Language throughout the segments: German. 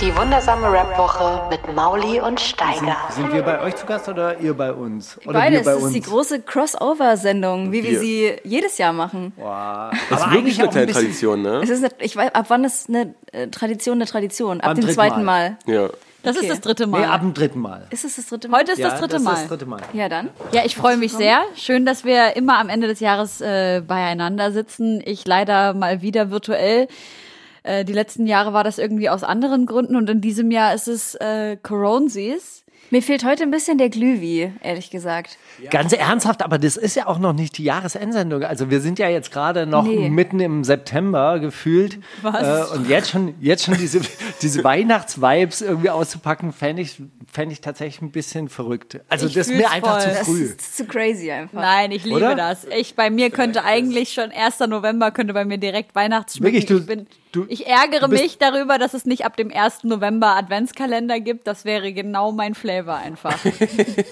Die wundersame Rap-Woche mit Mauli und Steiger. Sind wir bei euch zu Gast oder ihr bei uns? Oder Beides, wir bei das uns? ist die große Crossover-Sendung, wie wir Wir. sie jedes Jahr machen. Boah. Das ist wirklich eine kleine bisschen- Tradition, ne? Es ist eine, ich weiß, ab wann ist eine äh, Tradition eine Tradition? Ab Beim dem zweiten Mal. Mal. Ja. Das Okay. ist das dritte Mal. Nee, ab dem dritten Mal. Ist es das dritte Mal? Heute ist ja, das dritte das Mal. Ist das dritte Mal. Ja, dann. Ja, ich freue mich sehr. Schön, dass wir immer am Ende des Jahres äh, beieinander sitzen. Ich leider mal wieder virtuell. Äh, die letzten Jahre war das irgendwie aus anderen Gründen und in diesem Jahr ist es äh, Coronsis. Mir fehlt heute ein bisschen der Glühwi, ehrlich gesagt. Ganz ernsthaft, aber das ist ja auch noch nicht die Jahresendsendung. Also wir sind ja jetzt gerade noch Nee. mitten im September gefühlt. Was? Äh, und jetzt schon, jetzt schon diese, diese Weihnachtsvibes irgendwie auszupacken, fände ich, fänd ich tatsächlich ein bisschen verrückt. Also Ich das ist mir einfach voll. zu Das früh. ist zu crazy einfach. Nein, ich liebe Oder? das. Ich bei mir könnte eigentlich schon 1. November könnte bei mir direkt Weihnachtsschmücken. Wirklich, du- ich, bin, du- ich ärgere mich darüber, dass es nicht ab dem 1. November Adventskalender gibt. Das wäre genau mein Flavor einfach.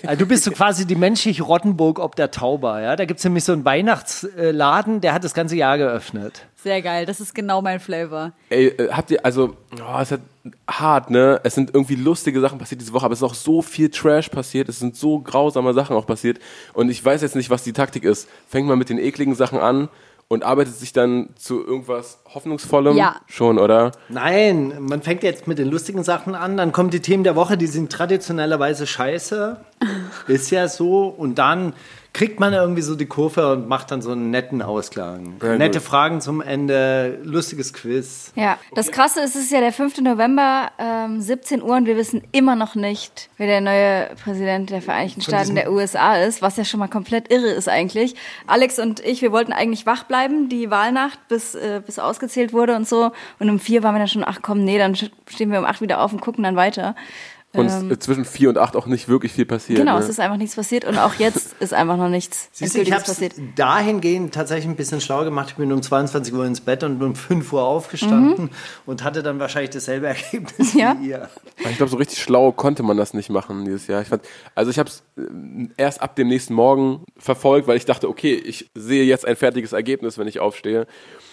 Also du bist so quasi die menschliche Rottenburg ob der Tauber. Ja? Da gibt es nämlich so einen Weihnachtsladen, der hat das ganze Jahr geöffnet. Sehr geil. Das ist genau mein Flavor. Ey, äh, habt ihr, also, oh, es ist hart, ne? Es sind irgendwie lustige Sachen passiert diese Woche, aber es ist auch so viel Trash passiert, es sind so grausame Sachen auch passiert. Und ich weiß jetzt nicht, was die Taktik ist. Fängt man mit den ekligen Sachen an und arbeitet sich dann zu irgendwas Hoffnungsvollem Ja. schon, oder? Nein, man fängt jetzt mit den lustigen Sachen an, dann kommen die Themen der Woche, die sind traditionellerweise scheiße. Ist ja so. Und dann kriegt man irgendwie so die Kurve und macht dann so einen netten Ausklang. Ja, Nette gut. Fragen zum Ende, lustiges Quiz. Ja, das Krasse ist, es ist ja der 5. November, ähm, 17 Uhr und wir wissen immer noch nicht, wer der neue Präsident der Vereinigten Staaten der USA ist, was ja schon mal komplett irre ist eigentlich. Alex und ich, wir wollten eigentlich wach bleiben, die Wahlnacht, bis, äh, bis ausgezählt wurde und so. Und um vier waren wir dann schon, ach komm, nee, dann stehen wir um acht wieder auf und gucken dann weiter. Und ist zwischen vier und acht auch nicht wirklich viel passiert. Genau, ne? es ist einfach nichts passiert und auch jetzt ist einfach noch nichts Siehst du, ich habe passiert. dahingehend tatsächlich ein bisschen schlau gemacht. Ich bin um 22 Uhr ins Bett und um 5 Uhr aufgestanden und hatte dann wahrscheinlich dasselbe Ergebnis Ja. wie ihr. Ich glaube, so richtig schlau konnte man das nicht machen dieses Jahr. Ich fand, also ich habe es erst ab dem nächsten Morgen verfolgt, weil ich dachte, okay, ich sehe jetzt ein fertiges Ergebnis, wenn ich aufstehe.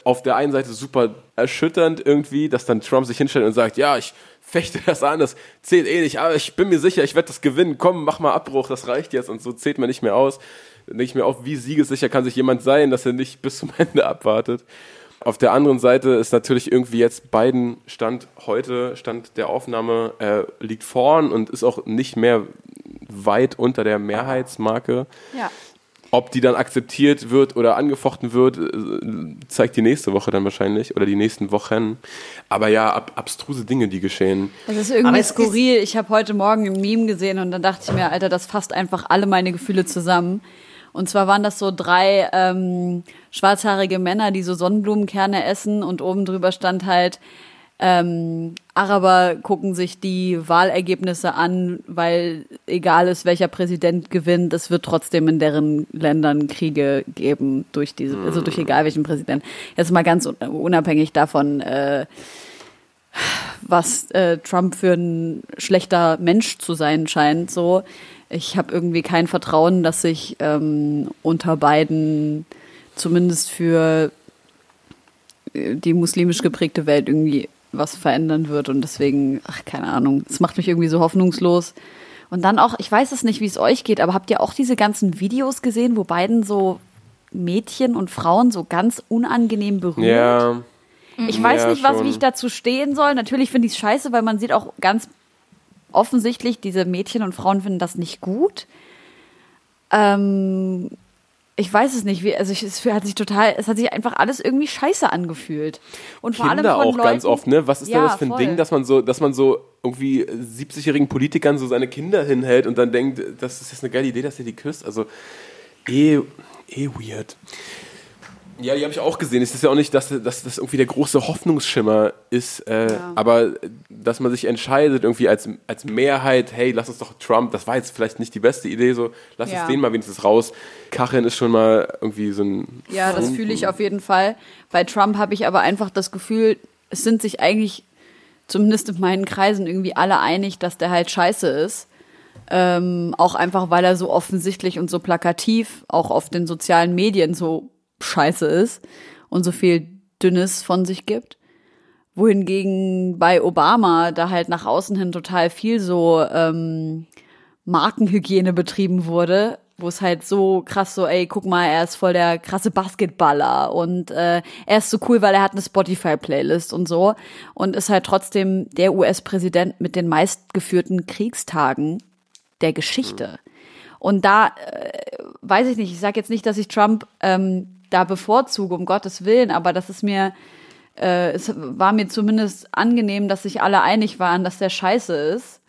Auf der einen Seite super erschütternd irgendwie, dass dann Trump sich hinstellt und sagt, ja, ich fechte das an, das zählt eh nicht, aber ich bin mir sicher, ich werde das gewinnen. Komm, mach mal Abbruch, das reicht jetzt und so zählt man nicht mehr aus. Dann denke ich mir auch, wie siegessicher kann sich jemand sein, dass er nicht bis zum Ende abwartet. Auf der anderen Seite ist natürlich irgendwie jetzt Biden Stand heute, Stand der Aufnahme, äh, liegt vorn und ist auch nicht mehr weit unter der Mehrheitsmarke. Ja. Ob die dann akzeptiert wird oder angefochten wird, äh, zeigt die nächste Woche dann wahrscheinlich oder die nächsten Wochen. Aber ja, ab, abstruse Dinge, die geschehen. Das ist irgendwie ist- skurril. Ich habe heute Morgen ein Meme gesehen und dann dachte ich mir, Alter, das fasst einfach alle meine Gefühle zusammen. Und zwar waren das so drei ähm, schwarzhaarige Männer, die so Sonnenblumenkerne essen und oben drüber stand halt, ähm, Araber gucken sich die Wahlergebnisse an, weil egal ist, welcher Präsident gewinnt, es wird trotzdem in deren Ländern Kriege geben durch diese, also durch egal welchen Präsidenten. Jetzt mal ganz un- unabhängig davon, äh, was äh, Trump für ein schlechter Mensch zu sein scheint. So, ich habe irgendwie kein Vertrauen, dass sich ähm, unter beiden zumindest für äh, die muslimisch geprägte Welt irgendwie was verändern wird und deswegen, ach keine Ahnung, es macht mich irgendwie so hoffnungslos. Und dann auch, ich weiß es nicht, wie es euch geht, aber habt ihr auch diese ganzen Videos gesehen, wo beiden so Mädchen und Frauen so ganz unangenehm berühren? Ja. Ich weiß Ja, nicht, was, schon. wie ich dazu stehen soll. Natürlich finde ich es scheiße, weil man sieht auch ganz offensichtlich, diese Mädchen und Frauen finden das nicht gut. Ähm, ich weiß es nicht. Wie, also ich, es hat sich total, es hat sich einfach alles irgendwie scheiße angefühlt. Und vor Kinder allem von auch Leuten, ganz oft, ne? Was ist denn Ja, das für ein voll. Ding, dass man so, dass man so irgendwie 70-jährigen Politikern so seine Kinder hinhält und dann denkt, das ist jetzt eine geile Idee, dass ihr die küsst. Also eh, eh weird. Ja, die habe ich auch gesehen. Es ist ja auch nicht, dass, dass das irgendwie der große Hoffnungsschimmer ist, äh, aber dass man sich entscheidet, irgendwie als, als Mehrheit, hey, lass uns doch Trump, das war jetzt vielleicht nicht die beste Idee, so, lass Ja. uns den mal wenigstens raus. Kacheln ist schon mal irgendwie so ein. Ja, das fühle ich auf jeden Fall. Bei Trump habe ich aber einfach das Gefühl, es sind sich eigentlich, zumindest in meinen Kreisen, irgendwie alle einig, dass der halt scheiße ist. Ähm, auch einfach, weil er so offensichtlich und so plakativ auch auf den sozialen Medien so scheiße ist und so viel Dünnes von sich gibt. Wohingegen bei Obama da halt nach außen hin total viel so ähm, Markenhygiene betrieben wurde, wo es halt so krass so, ey, guck mal, er ist voll der krasse Basketballer und äh, er ist so cool, weil er hat eine Spotify-Playlist und so und ist halt trotzdem der US-Präsident mit den meistgeführten Kriegstagen der Geschichte. Und da äh, weiß ich nicht, ich sage jetzt nicht, dass ich Trump ähm, da bevorzuge, um Gottes Willen, aber das ist mir, äh, es war mir zumindest angenehm, dass sich alle einig waren, dass der scheiße ist.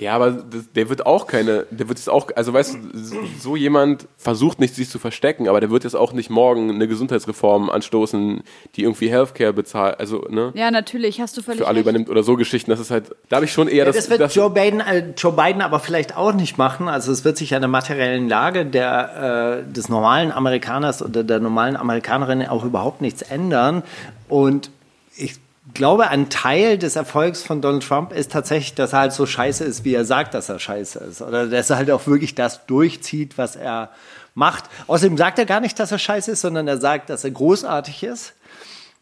Ja, aber das, der wird auch keine, der wird es auch, also weißt du, so jemand versucht nicht, sich zu verstecken, aber der wird jetzt auch nicht morgen eine Gesundheitsreform anstoßen, die irgendwie Healthcare bezahlt, also, ne, Ja, natürlich, hast du völlig für alle recht. übernimmt oder so Geschichten. Das ist halt, da habe ich schon eher Ja, das, das wird das Joe, Biden, äh, Joe Biden aber vielleicht auch nicht machen. Also es wird sich an der materiellen Lage der, äh, des normalen Amerikaners oder der normalen Amerikanerin auch überhaupt nichts ändern. Und ich glaube, ein Teil des Erfolgs von Donald Trump ist tatsächlich, dass er halt so scheiße ist, wie er sagt, dass er scheiße ist. Oder dass er halt auch wirklich das durchzieht, was er macht. Außerdem sagt er gar nicht, dass er scheiße ist, sondern er sagt, dass er großartig ist.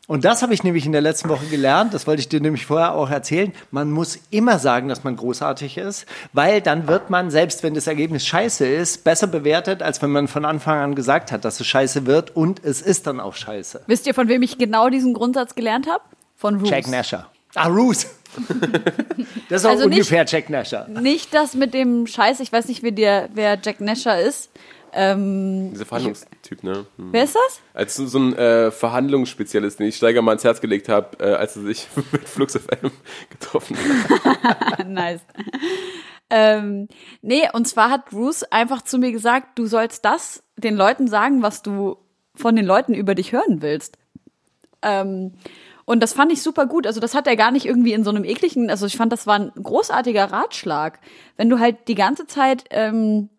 Und das habe ich nämlich in der letzten Woche gelernt, das wollte ich dir nämlich vorher auch erzählen. Man muss immer sagen, dass man großartig ist, weil dann wird man, selbst wenn das Ergebnis scheiße ist, besser bewertet, als wenn man von Anfang an gesagt hat, dass es scheiße wird und es ist dann auch scheiße. Wisst ihr, von wem ich genau diesen Grundsatz gelernt habe? Von Roos. Jack Nasher. Ah, Roos. das ist auch Also nicht- ungefähr Jack Nasher. Nicht das mit dem Scheiß, ich weiß nicht, wer, der, wer Jack Nasher ist. Ähm, dieser Verhandlungstyp, ne? Hm. wer ist das? Als so so ein äh, Verhandlungsspezialist, den ich Steiger mal ins Herz gelegt habe, äh, als er sich mit Flux FM getroffen hat. nice. ähm, nee, und zwar hat Bruce einfach zu mir gesagt, du sollst das den Leuten sagen, was du von den Leuten über dich hören willst. Ähm, und das fand ich super gut. Also das hat er gar nicht irgendwie in so einem ekligen, also ich fand, das war ein großartiger Ratschlag. Wenn du halt die ganze Zeit, ähm,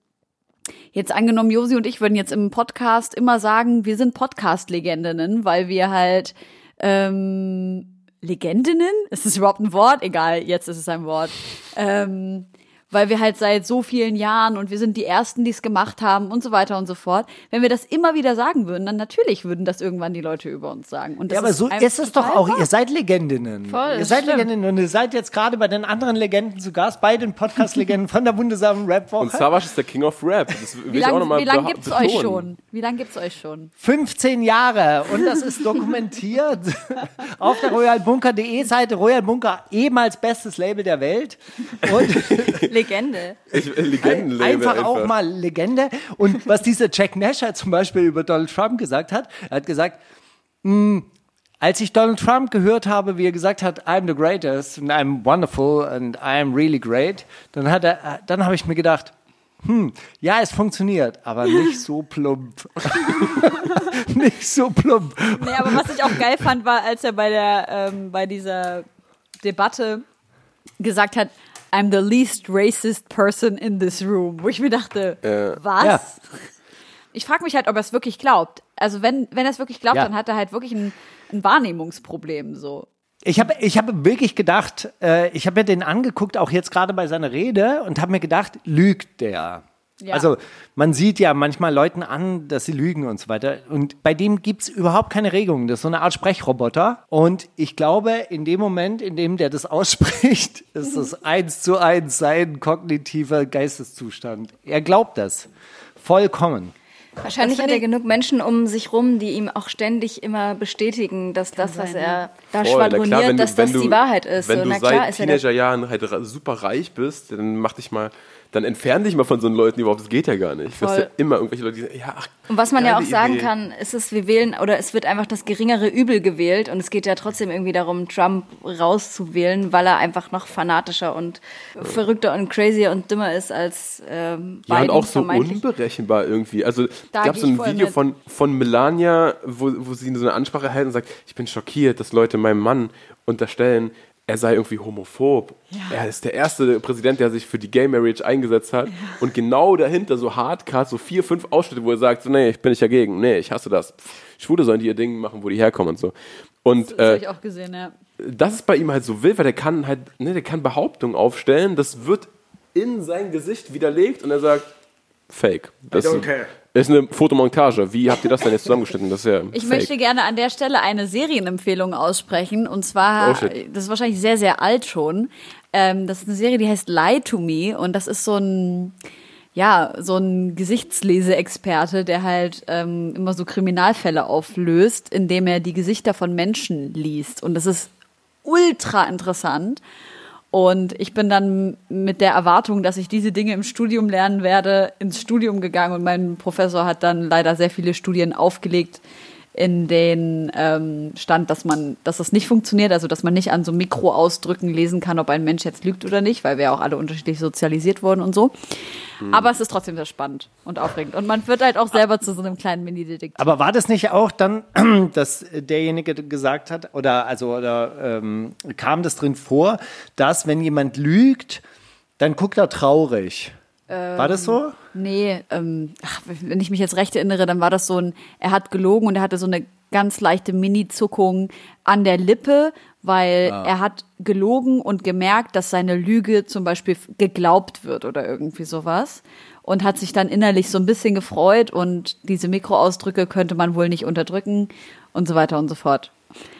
jetzt angenommen, Josi und ich würden jetzt im Podcast immer sagen, wir sind Podcast-Legendinnen, weil wir halt ähm, Legendinnen? Ist das überhaupt ein Wort? Egal, jetzt ist es ein Wort. Ähm, weil wir halt seit so vielen Jahren und wir sind die Ersten, die es gemacht haben und so weiter und so fort. Wenn wir das immer wieder sagen würden, dann natürlich würden das irgendwann die Leute über uns sagen. Und das Ja, aber so ist es doch auch. wahr. Ihr seid Legendinnen. Voll, ihr seid stimmt. Legendinnen und ihr seid jetzt gerade bei den anderen Legenden zu Gast, bei den Podcast-Legenden von der wundersamen Rap-Woche. Und Savage ist der King of Rap. Das will Wie ich auch lange nochmal wie lang beha- gibt's euch schon? Wie lange gibt's euch schon? 15 Jahre und das ist dokumentiert auf der royalbunker.de Seite. Royal Bunker, ehemals bestes Label der Welt. Und Legende. Ich, äh, Legendenlabel einfach, auch mal Legende. Und was dieser Jack Nasher zum Beispiel über Donald Trump gesagt hat, er hat gesagt, "Mm, als ich Donald Trump gehört habe, wie er gesagt hat, I'm the greatest and I'm wonderful and I'm really great, dann hat er, dann habe ich mir gedacht, hm, ja, es funktioniert, aber nicht so plump. nicht so plump. Nee, aber was ich auch geil fand, war, als er bei der, ähm, bei dieser Debatte gesagt hat, I'm the least racist person in this room. Wo ich mir dachte, was? Ja. Ich frage mich halt, ob er es wirklich glaubt. Also wenn, wenn er es wirklich glaubt, Ja. dann hat er halt wirklich ein, ein Wahrnehmungsproblem so. Ich habe ich hab wirklich gedacht, äh, ich habe mir den angeguckt, auch jetzt gerade bei seiner Rede, und habe mir gedacht, lügt der? Ja. Also man sieht ja manchmal Leuten an, dass sie lügen und so weiter. Und bei dem gibt's überhaupt keine Regung. Das ist so eine Art Sprechroboter. Und ich glaube, in dem Moment, in dem der das ausspricht, ist das eins zu eins sein kognitiver Geisteszustand. Er glaubt das. Vollkommen. Wahrscheinlich hat er genug Menschen um sich rum, die ihm auch ständig immer bestätigen, dass das, was er da Voll, schwadroniert, klar, wenn du- dass das du- die Wahrheit ist. Wenn so, du seit er Teenagerjahren halt super reich bist, dann mach dich mal, dann entfern dich mal von so einen Leuten überhaupt. Das geht ja gar nicht. Du hast Voll. ja immer irgendwelche Leute, die sagen, ja, ach, Und was man ja auch sagen Idee. kann, ist es, wir wählen oder es wird einfach das geringere Übel gewählt und es geht ja trotzdem irgendwie darum, Trump rauszuwählen, weil er einfach noch fanatischer und verrückter und crazier und dümmer ist als ähm, Ja, und Biden auch so unberechenbar irgendwie. Also Da gab so ein voll Video mit. von, von Melania, wo, wo sie so eine Ansprache hält und sagt, ich bin schockiert, dass Leute meinem Mann unterstellen, er sei irgendwie homophob. Er ist der erste Präsident, der sich für die Gay Marriage eingesetzt hat. Und genau dahinter so hardcore, so vier, fünf Ausschnitte, wo er sagt, so, nee, ich bin nicht dagegen, nee, ich hasse das. Schwule sollen die ihr Ding machen, wo die herkommen und so. Und Das habe äh, ich auch gesehen, ja. das ist bei ihm halt so wild, weil der kann halt, ne, der kann Behauptungen aufstellen, das wird in sein Gesicht widerlegt und er sagt, Fake. Das don't care. Ist eine Fotomontage. Wie habt ihr das denn jetzt zusammengeschnitten? Das ist ja Ich fake. möchte gerne an der Stelle eine Serienempfehlung aussprechen. Und zwar, Oh, das ist wahrscheinlich sehr, sehr alt schon. Ähm, das ist eine Serie, die heißt Lie to Me. Und das ist so ein, ja, so ein Gesichtsleseexperte, der halt ähm, immer so Kriminalfälle auflöst, indem er die Gesichter von Menschen liest. Und das ist ultra interessant. Und ich bin dann mit der Erwartung, dass ich diese Dinge im Studium lernen werde, ins Studium gegangen. Und mein Professor hat dann leider sehr viele Studien aufgelegt, in denen ähm, stand, dass man, dass das nicht funktioniert, also dass man nicht an so Mikroausdrücken lesen kann, ob ein Mensch jetzt lügt oder nicht, weil wir ja auch alle unterschiedlich sozialisiert wurden und so. Aber es ist trotzdem sehr spannend und aufregend. Und man wird halt auch selber zu so einem kleinen Mini-Detektiv. Aber war das nicht auch dann, dass derjenige gesagt hat, oder also oder ähm, kam das drin vor, dass wenn jemand lügt, dann guckt er traurig. War das so? Nee, ähm, ach, wenn ich mich jetzt recht erinnere, dann war das so ein, er hat gelogen und er hatte so eine ganz leichte Mini-Zuckung an der Lippe, weil er hat gelogen und gemerkt, dass seine Lüge zum Beispiel geglaubt wird oder irgendwie sowas. Und hat sich dann innerlich so ein bisschen gefreut und diese Mikroausdrücke könnte man wohl nicht unterdrücken und so weiter und so fort.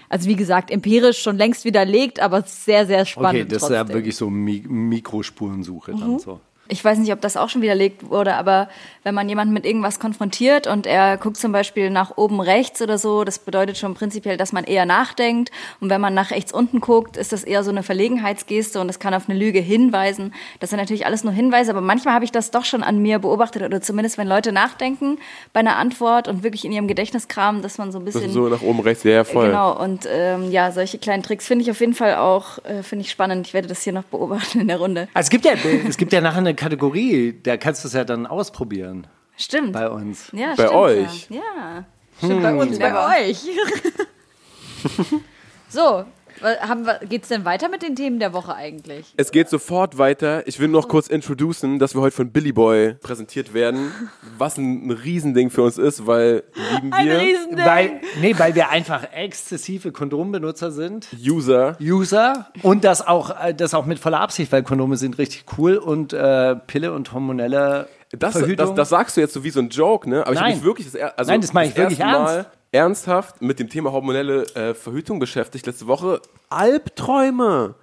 Also wie gesagt, empirisch schon längst widerlegt, aber sehr, sehr spannend. Okay, das ist ja trotzdem. wirklich so Mi Mikrospurensuche dann so. Ich weiß nicht, ob das auch schon widerlegt wurde, aber wenn man jemanden mit irgendwas konfrontiert und er guckt zum Beispiel nach oben rechts oder so, das bedeutet schon prinzipiell, dass man eher nachdenkt. Und wenn man nach rechts unten guckt, ist das eher so eine Verlegenheitsgeste und das kann auf eine Lüge hinweisen. Das sind natürlich alles nur Hinweise, aber manchmal habe ich das doch schon an mir beobachtet oder zumindest wenn Leute nachdenken bei einer Antwort und wirklich in ihrem Gedächtnis kramen, dass man so ein bisschen so nach oben rechts, ja, voll. Genau, und ähm, ja, solche kleinen Tricks finde ich auf jeden Fall auch äh, finde ich spannend. Ich werde das hier noch beobachten in der Runde. Also es gibt ja, es gibt ja nachher eine Kategorie, da kannst du es ja dann ausprobieren Stimmt. bei uns. ja, Bei stimmt, euch? Ja. ja. Stimmt, bei uns, Clever. bei euch. so, haben wir, geht's denn weiter mit den Themen der Woche eigentlich? Es geht sofort weiter. Ich will noch kurz introducen, dass wir heute von Billy Boy präsentiert werden. Was ein Riesending für uns ist, weil lieben Ein wir Riesending. Weil, nee, weil wir einfach exzessive Kondombenutzer sind. User. User und das auch, äh, das auch mit voller Absicht, weil Kondome sind richtig cool und äh, Pille und hormonelle Das, Verhütung. das, das sagst du jetzt so wie so ein Joke, ne? Aber ich habe Nein. mich wirklich das, er- also Nein, das meine ich wirklich erste ernst. Mal ernsthaft mit dem Thema hormonelle äh, Verhütung beschäftigt letzte Woche. Albträume.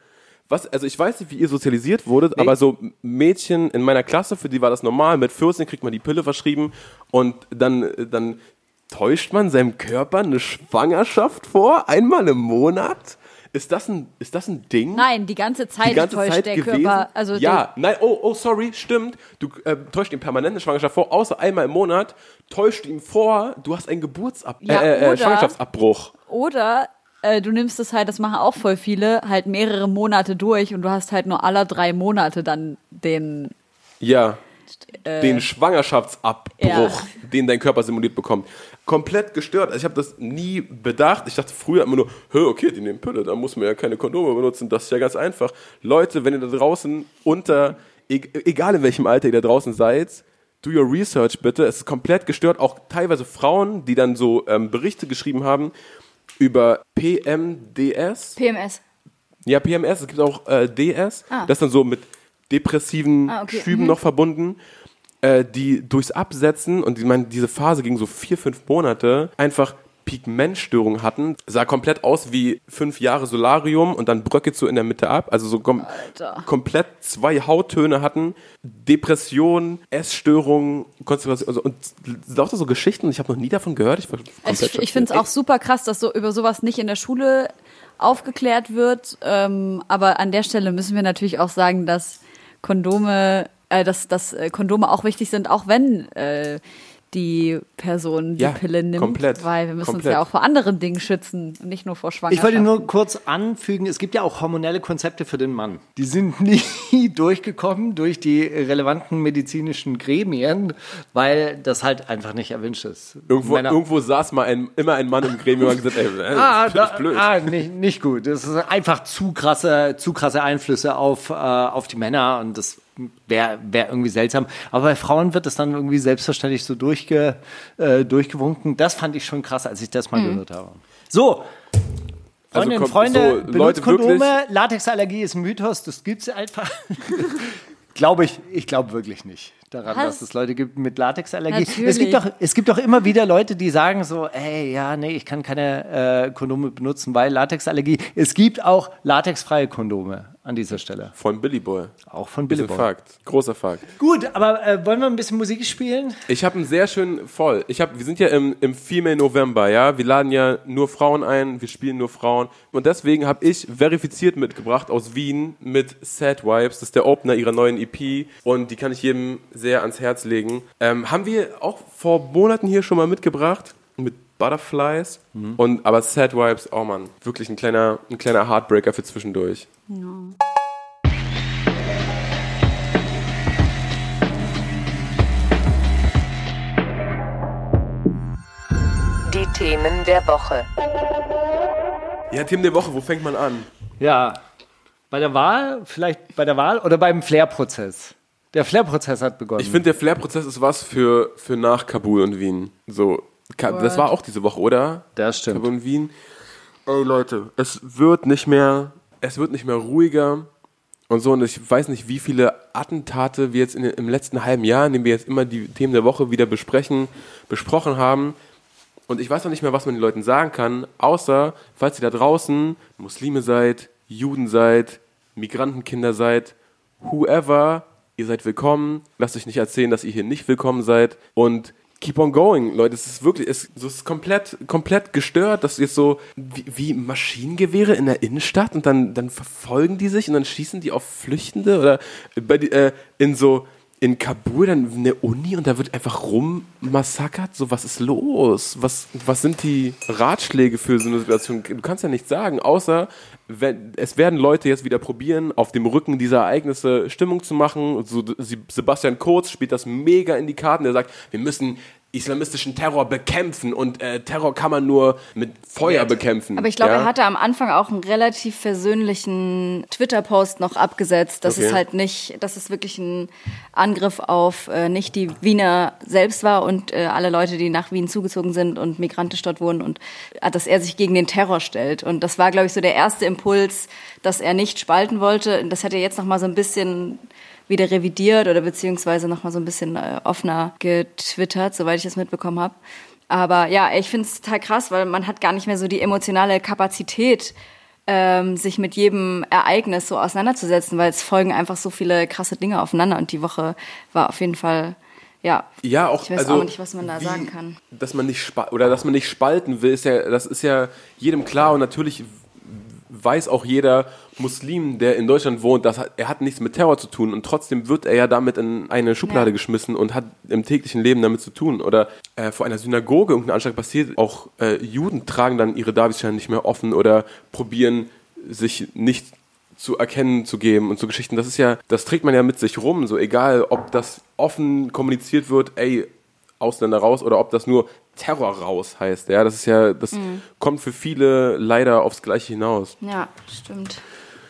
Was, also ich weiß nicht, wie ihr sozialisiert wurdet, aber so Mädchen in meiner Klasse, für die war das normal. Mit 14 kriegt man die Pille verschrieben und dann, dann täuscht man seinem Körper eine Schwangerschaft vor, einmal im Monat. Ist das ein, ist das ein Ding? Nein, die ganze Zeit die ganze täuscht Zeit der gewesen? Körper. Also ja, nein, oh, oh, sorry, stimmt. Du äh, täuscht ihm permanent eine Schwangerschaft vor, außer einmal im Monat täuscht ihm vor, du hast einen Geburtsab Ja, äh, äh, oder- Schwangerschaftsabbruch. Der, oder äh, du nimmst es halt, das machen auch voll viele, halt mehrere Monate durch und du hast halt nur alle drei Monate dann den. Ja. Den Schwangerschaftsabbruch, Äh, ja. den dein Körper simuliert bekommt. Komplett gestört. Also ich habe das nie bedacht. Ich dachte früher immer nur, okay, die nehmen Pille, da muss man ja keine Kondome benutzen. Das ist ja ganz einfach. Leute, wenn ihr da draußen unter, e- egal in welchem Alter ihr da draußen seid, do your research bitte. Es ist komplett gestört. Auch teilweise Frauen, die dann so ähm, Berichte geschrieben haben über PMDS. PMS. Ja, PMS, es gibt auch äh, DS. Ah. Das ist dann so mit depressiven Ah, okay. Schüben noch verbunden, äh, die durchs Absetzen, und ich meine, diese Phase ging so vier, fünf Monate, einfach Pigmentstörungen hatten, sah komplett aus wie fünf Jahre Solarium und dann bröckelt so in der Mitte ab, also so kom Alter. komplett zwei Hauttöne hatten, Depression, Essstörungen, Konzentration, also, und lauter so Geschichten, ich habe noch nie davon gehört. Ich, Ich, ich finde es auch super krass, dass so über sowas nicht in der Schule aufgeklärt wird. Ähm, aber an der Stelle müssen wir natürlich auch sagen, dass Kondome, äh, dass, dass äh, Kondome auch wichtig sind, auch wenn äh, die Person die Ja, Pille nimmt, komplett, weil wir müssen uns komplett. ja auch vor anderen Dingen schützen und nicht nur vor Ich Schwangerschaft. wollte nur kurz anfügen, es gibt ja auch hormonelle Konzepte für den Mann. Die sind nie durchgekommen durch die relevanten medizinischen Gremien, weil das halt einfach nicht erwünscht ist. Irgendwo, Männer- irgendwo saß mal ein, immer ein Mann im Gremium und hat gesagt, ey, Ah, das finde ich da, blöd. ah nicht, nicht gut. Das ist einfach zu krasse, zu krasse Einflüsse auf, äh, auf die Männer und das wäre wär irgendwie seltsam. Aber bei Frauen wird das dann irgendwie selbstverständlich so durchge, äh, durchgewunken. Das fand ich schon krass, als ich das mal gehört habe. So. Freundinnen und Also Freunde, so, benutzt Leute, Kondome. wirklich? Latexallergie ist ein Mythos, das gibt's einfach. glaube ich, ich glaube wirklich nicht daran, Was? dass es Leute gibt mit Latexallergie. Es gibt doch es gibt doch immer wieder Leute, die sagen so, ey, ja, nee, ich kann keine äh, Kondome benutzen, weil Latexallergie. Es gibt auch latexfreie Kondome an dieser Stelle. Von Billy Boy. Auch von Bisschen Billboard. Fakt. Großer Fakt. Gut, aber äh, wollen wir ein bisschen Musik spielen? Ich habe einen sehr schönen voll. Ich hab, wir sind ja im, im Female November, ja. Wir laden ja nur Frauen ein, wir spielen nur Frauen. Und deswegen habe ich verifiziert mitgebracht aus Wien mit Sad Vibes. Das ist der Opener ihrer neuen EP und die kann ich jedem sehr ans Herz legen. Ähm, haben wir auch vor Monaten hier schon mal mitgebracht mit Butterflies. Und aber Sad Vibes, oh man, wirklich ein kleiner, ein kleiner Heartbreaker für zwischendurch. Die Themen der Woche. Ja, Themen der Woche, wo fängt man an? Ja, bei der Wahl, vielleicht bei der Wahl oder beim Flair-Prozess. Der Flair-Prozess hat begonnen. Ich finde, der Flair-Prozess ist was für, für nach Kabul und Wien. So, Ka das war auch diese Woche, oder? Das stimmt. Kabul und Wien. Ey Leute, es wird nicht mehr, es wird nicht mehr ruhiger und so. Und ich weiß nicht, wie viele Attentate wir jetzt in, im letzten halben Jahr, in dem wir jetzt immer die Themen der Woche wieder besprechen, besprochen haben. Und ich weiß noch nicht mehr, was man den Leuten sagen kann, außer, falls ihr da draußen Muslime seid, Juden seid, Migrantenkinder seid, whoever, ihr seid willkommen. Lasst euch nicht erzählen, dass ihr hier nicht willkommen seid. Und keep on going, Leute. Es ist wirklich, es, ist komplett, komplett gestört, dass jetzt so wie, wie Maschinengewehre in der Innenstadt und dann, dann verfolgen die sich und dann schießen die auf Flüchtende oder bei, äh, in so in Kabul dann eine Uni und da wird einfach rummassakert. So, was ist los? Was, was sind die Ratschläge für so eine Situation? Du kannst ja nichts sagen, außer wenn, es werden Leute jetzt wieder probieren, auf dem Rücken dieser Ereignisse Stimmung zu machen. So, Sebastian Kurz spielt das mega in die Karten. Der sagt, wir müssen islamistischen Terror bekämpfen und äh, Terror kann man nur mit Feuer bekämpfen. Aber ich glaube, ja? er hatte am Anfang auch einen relativ versöhnlichen Twitter-Post noch abgesetzt, dass Okay. es halt nicht, dass es wirklich ein Angriff auf äh, nicht die Wiener selbst war und äh, alle Leute, die nach Wien zugezogen sind und migrantisch dort wohnen und äh, dass er sich gegen den Terror stellt. Und das war, glaube ich, so der erste Impuls, dass er nicht spalten wollte. Und das hat er jetzt noch mal so ein bisschen wieder revidiert oder beziehungsweise noch mal so ein bisschen äh, offener getwittert, soweit ich das mitbekommen habe. Aber ja, ich finde es total krass, weil man hat gar nicht mehr so die emotionale Kapazität, ähm, sich mit jedem Ereignis so auseinanderzusetzen, weil es folgen einfach so viele krasse Dinge aufeinander und die Woche war auf jeden Fall, ja, Ja, auch ich weiß also, auch nicht, was man da wie- sagen kann. Dass man nicht oder dass man nicht spalten will, ist ja, das ist ja jedem klar und natürlich weiß auch jeder Muslim, der in Deutschland wohnt, dass er- hat nichts mit Terror zu tun und trotzdem wird er ja damit in eine Schublade Ja. geschmissen und hat im täglichen Leben damit zu tun. Oder äh, vor einer Synagoge irgendein Anschlag passiert, auch äh, Juden tragen dann ihre Davidscheine nicht mehr offen oder probieren sich nicht zu erkennen zu geben und so Geschichten. Das ist ja, das trägt man ja mit sich rum, so egal, ob das offen kommuniziert wird, ey, Ausländer raus oder ob das nur Terror raus heißt. Ja, das ist ja, das kommt für viele leider aufs Gleiche hinaus. Ja, stimmt.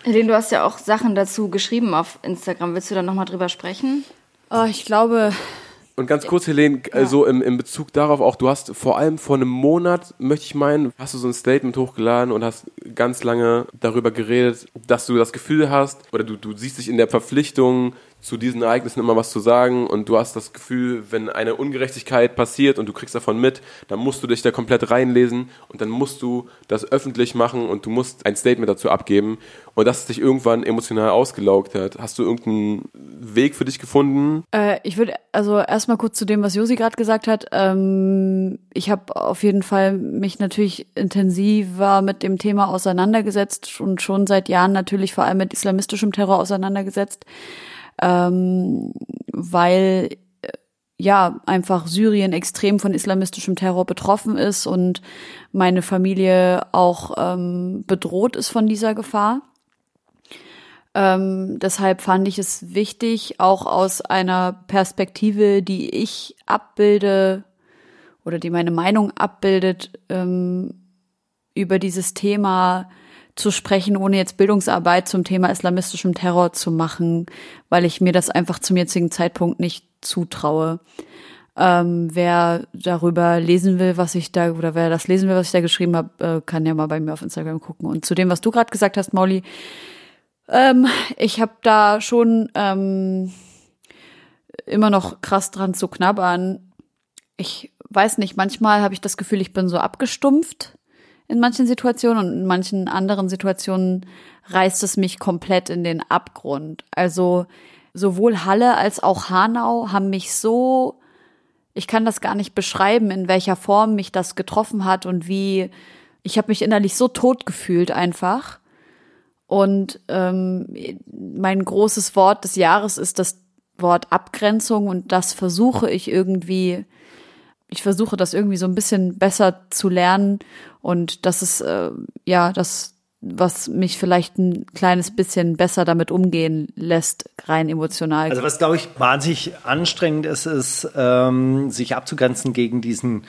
Helene, du hast ja auch Sachen dazu geschrieben auf Instagram. Willst du da nochmal drüber sprechen? Oh, ich glaube, Und ganz kurz, Helene, also im, im Bezug darauf auch, du hast vor allem vor einem Monat, möchte ich meinen, hast du so ein Statement hochgeladen und hast ganz lange darüber geredet, dass du das Gefühl hast, oder du, du siehst dich in der Verpflichtung, zu diesen Ereignissen immer was zu sagen und du hast das Gefühl, wenn eine Ungerechtigkeit passiert und du kriegst davon mit, dann musst du dich da komplett reinlesen und dann musst du das öffentlich machen und du musst ein Statement dazu abgeben und dass es dich irgendwann emotional ausgelaugt hat. Hast du irgendeinen Weg für dich gefunden? Äh, ich würde also erstmal kurz zu dem, was Josi gerade gesagt hat. Ähm, ich habe auf jeden Fall mich natürlich intensiver mit dem Thema auseinandergesetzt und schon seit Jahren natürlich vor allem mit islamistischem Terror auseinandergesetzt, ähm, weil ja einfach Syrien extrem von islamistischem Terror betroffen ist und meine Familie auch ähm, bedroht ist von dieser Gefahr. Ähm, deshalb fand ich es wichtig, auch aus einer Perspektive, die ich abbilde oder die meine Meinung abbildet, ähm, über dieses Thema zu sprechen, ohne jetzt Bildungsarbeit zum Thema islamistischem Terror zu machen, weil ich mir das einfach zum jetzigen Zeitpunkt nicht zutraue. Ähm, wer darüber lesen will, was ich da, oder wer das lesen will, was ich da geschrieben habe, äh, kann ja mal bei mir auf Instagram gucken. Und zu dem, was du gerade gesagt hast, Mauli, ähm, ich habe da schon ähm, immer noch krass dran zu knabbern. Ich weiß nicht, manchmal habe ich das Gefühl, ich bin so abgestumpft in manchen Situationen und in manchen anderen Situationen reißt es mich komplett in den Abgrund. Also sowohl Halle als auch Hanau haben mich so, ich kann das gar nicht beschreiben, in welcher Form mich das getroffen hat und wie, ich habe mich innerlich so tot gefühlt einfach. Und ähm, mein großes Wort des Jahres ist das Wort Abgrenzung und das versuche ich irgendwie, ich versuche das irgendwie so ein bisschen besser zu lernen und das ist äh, ja das was mich vielleicht ein kleines bisschen besser damit umgehen lässt, rein emotional. Also was, glaube ich, wahnsinnig anstrengend ist, ist, ähm, sich abzugrenzen gegen diesen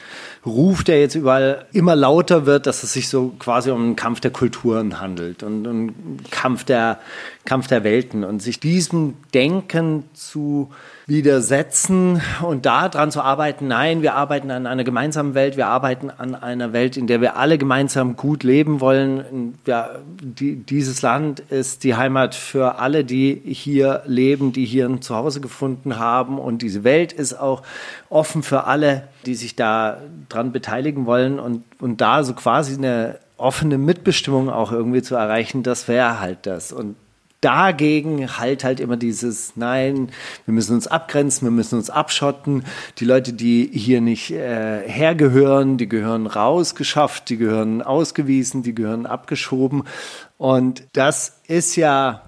Ruf, der jetzt überall immer lauter wird, dass es sich so quasi um einen Kampf der Kulturen handelt und einen Kampf der, Kampf der Welten und sich diesem Denken zu widersetzen und daran zu arbeiten, nein, wir arbeiten an einer gemeinsamen Welt, wir arbeiten an einer Welt, in der wir alle gemeinsam gut leben wollen. Ja, die, dieses Land ist die Heimat für alle, die hier leben, die hier ein Zuhause gefunden haben und diese Welt ist auch offen für alle, die sich da dran beteiligen wollen und, und da so quasi eine offene Mitbestimmung auch irgendwie zu erreichen, das wäre halt das. Und dagegen halt halt immer dieses Nein, wir müssen uns abgrenzen, wir müssen uns abschotten. Die Leute, die hier nicht äh, hergehören, die gehören rausgeschafft, die gehören ausgewiesen, die gehören abgeschoben. Und das ist ja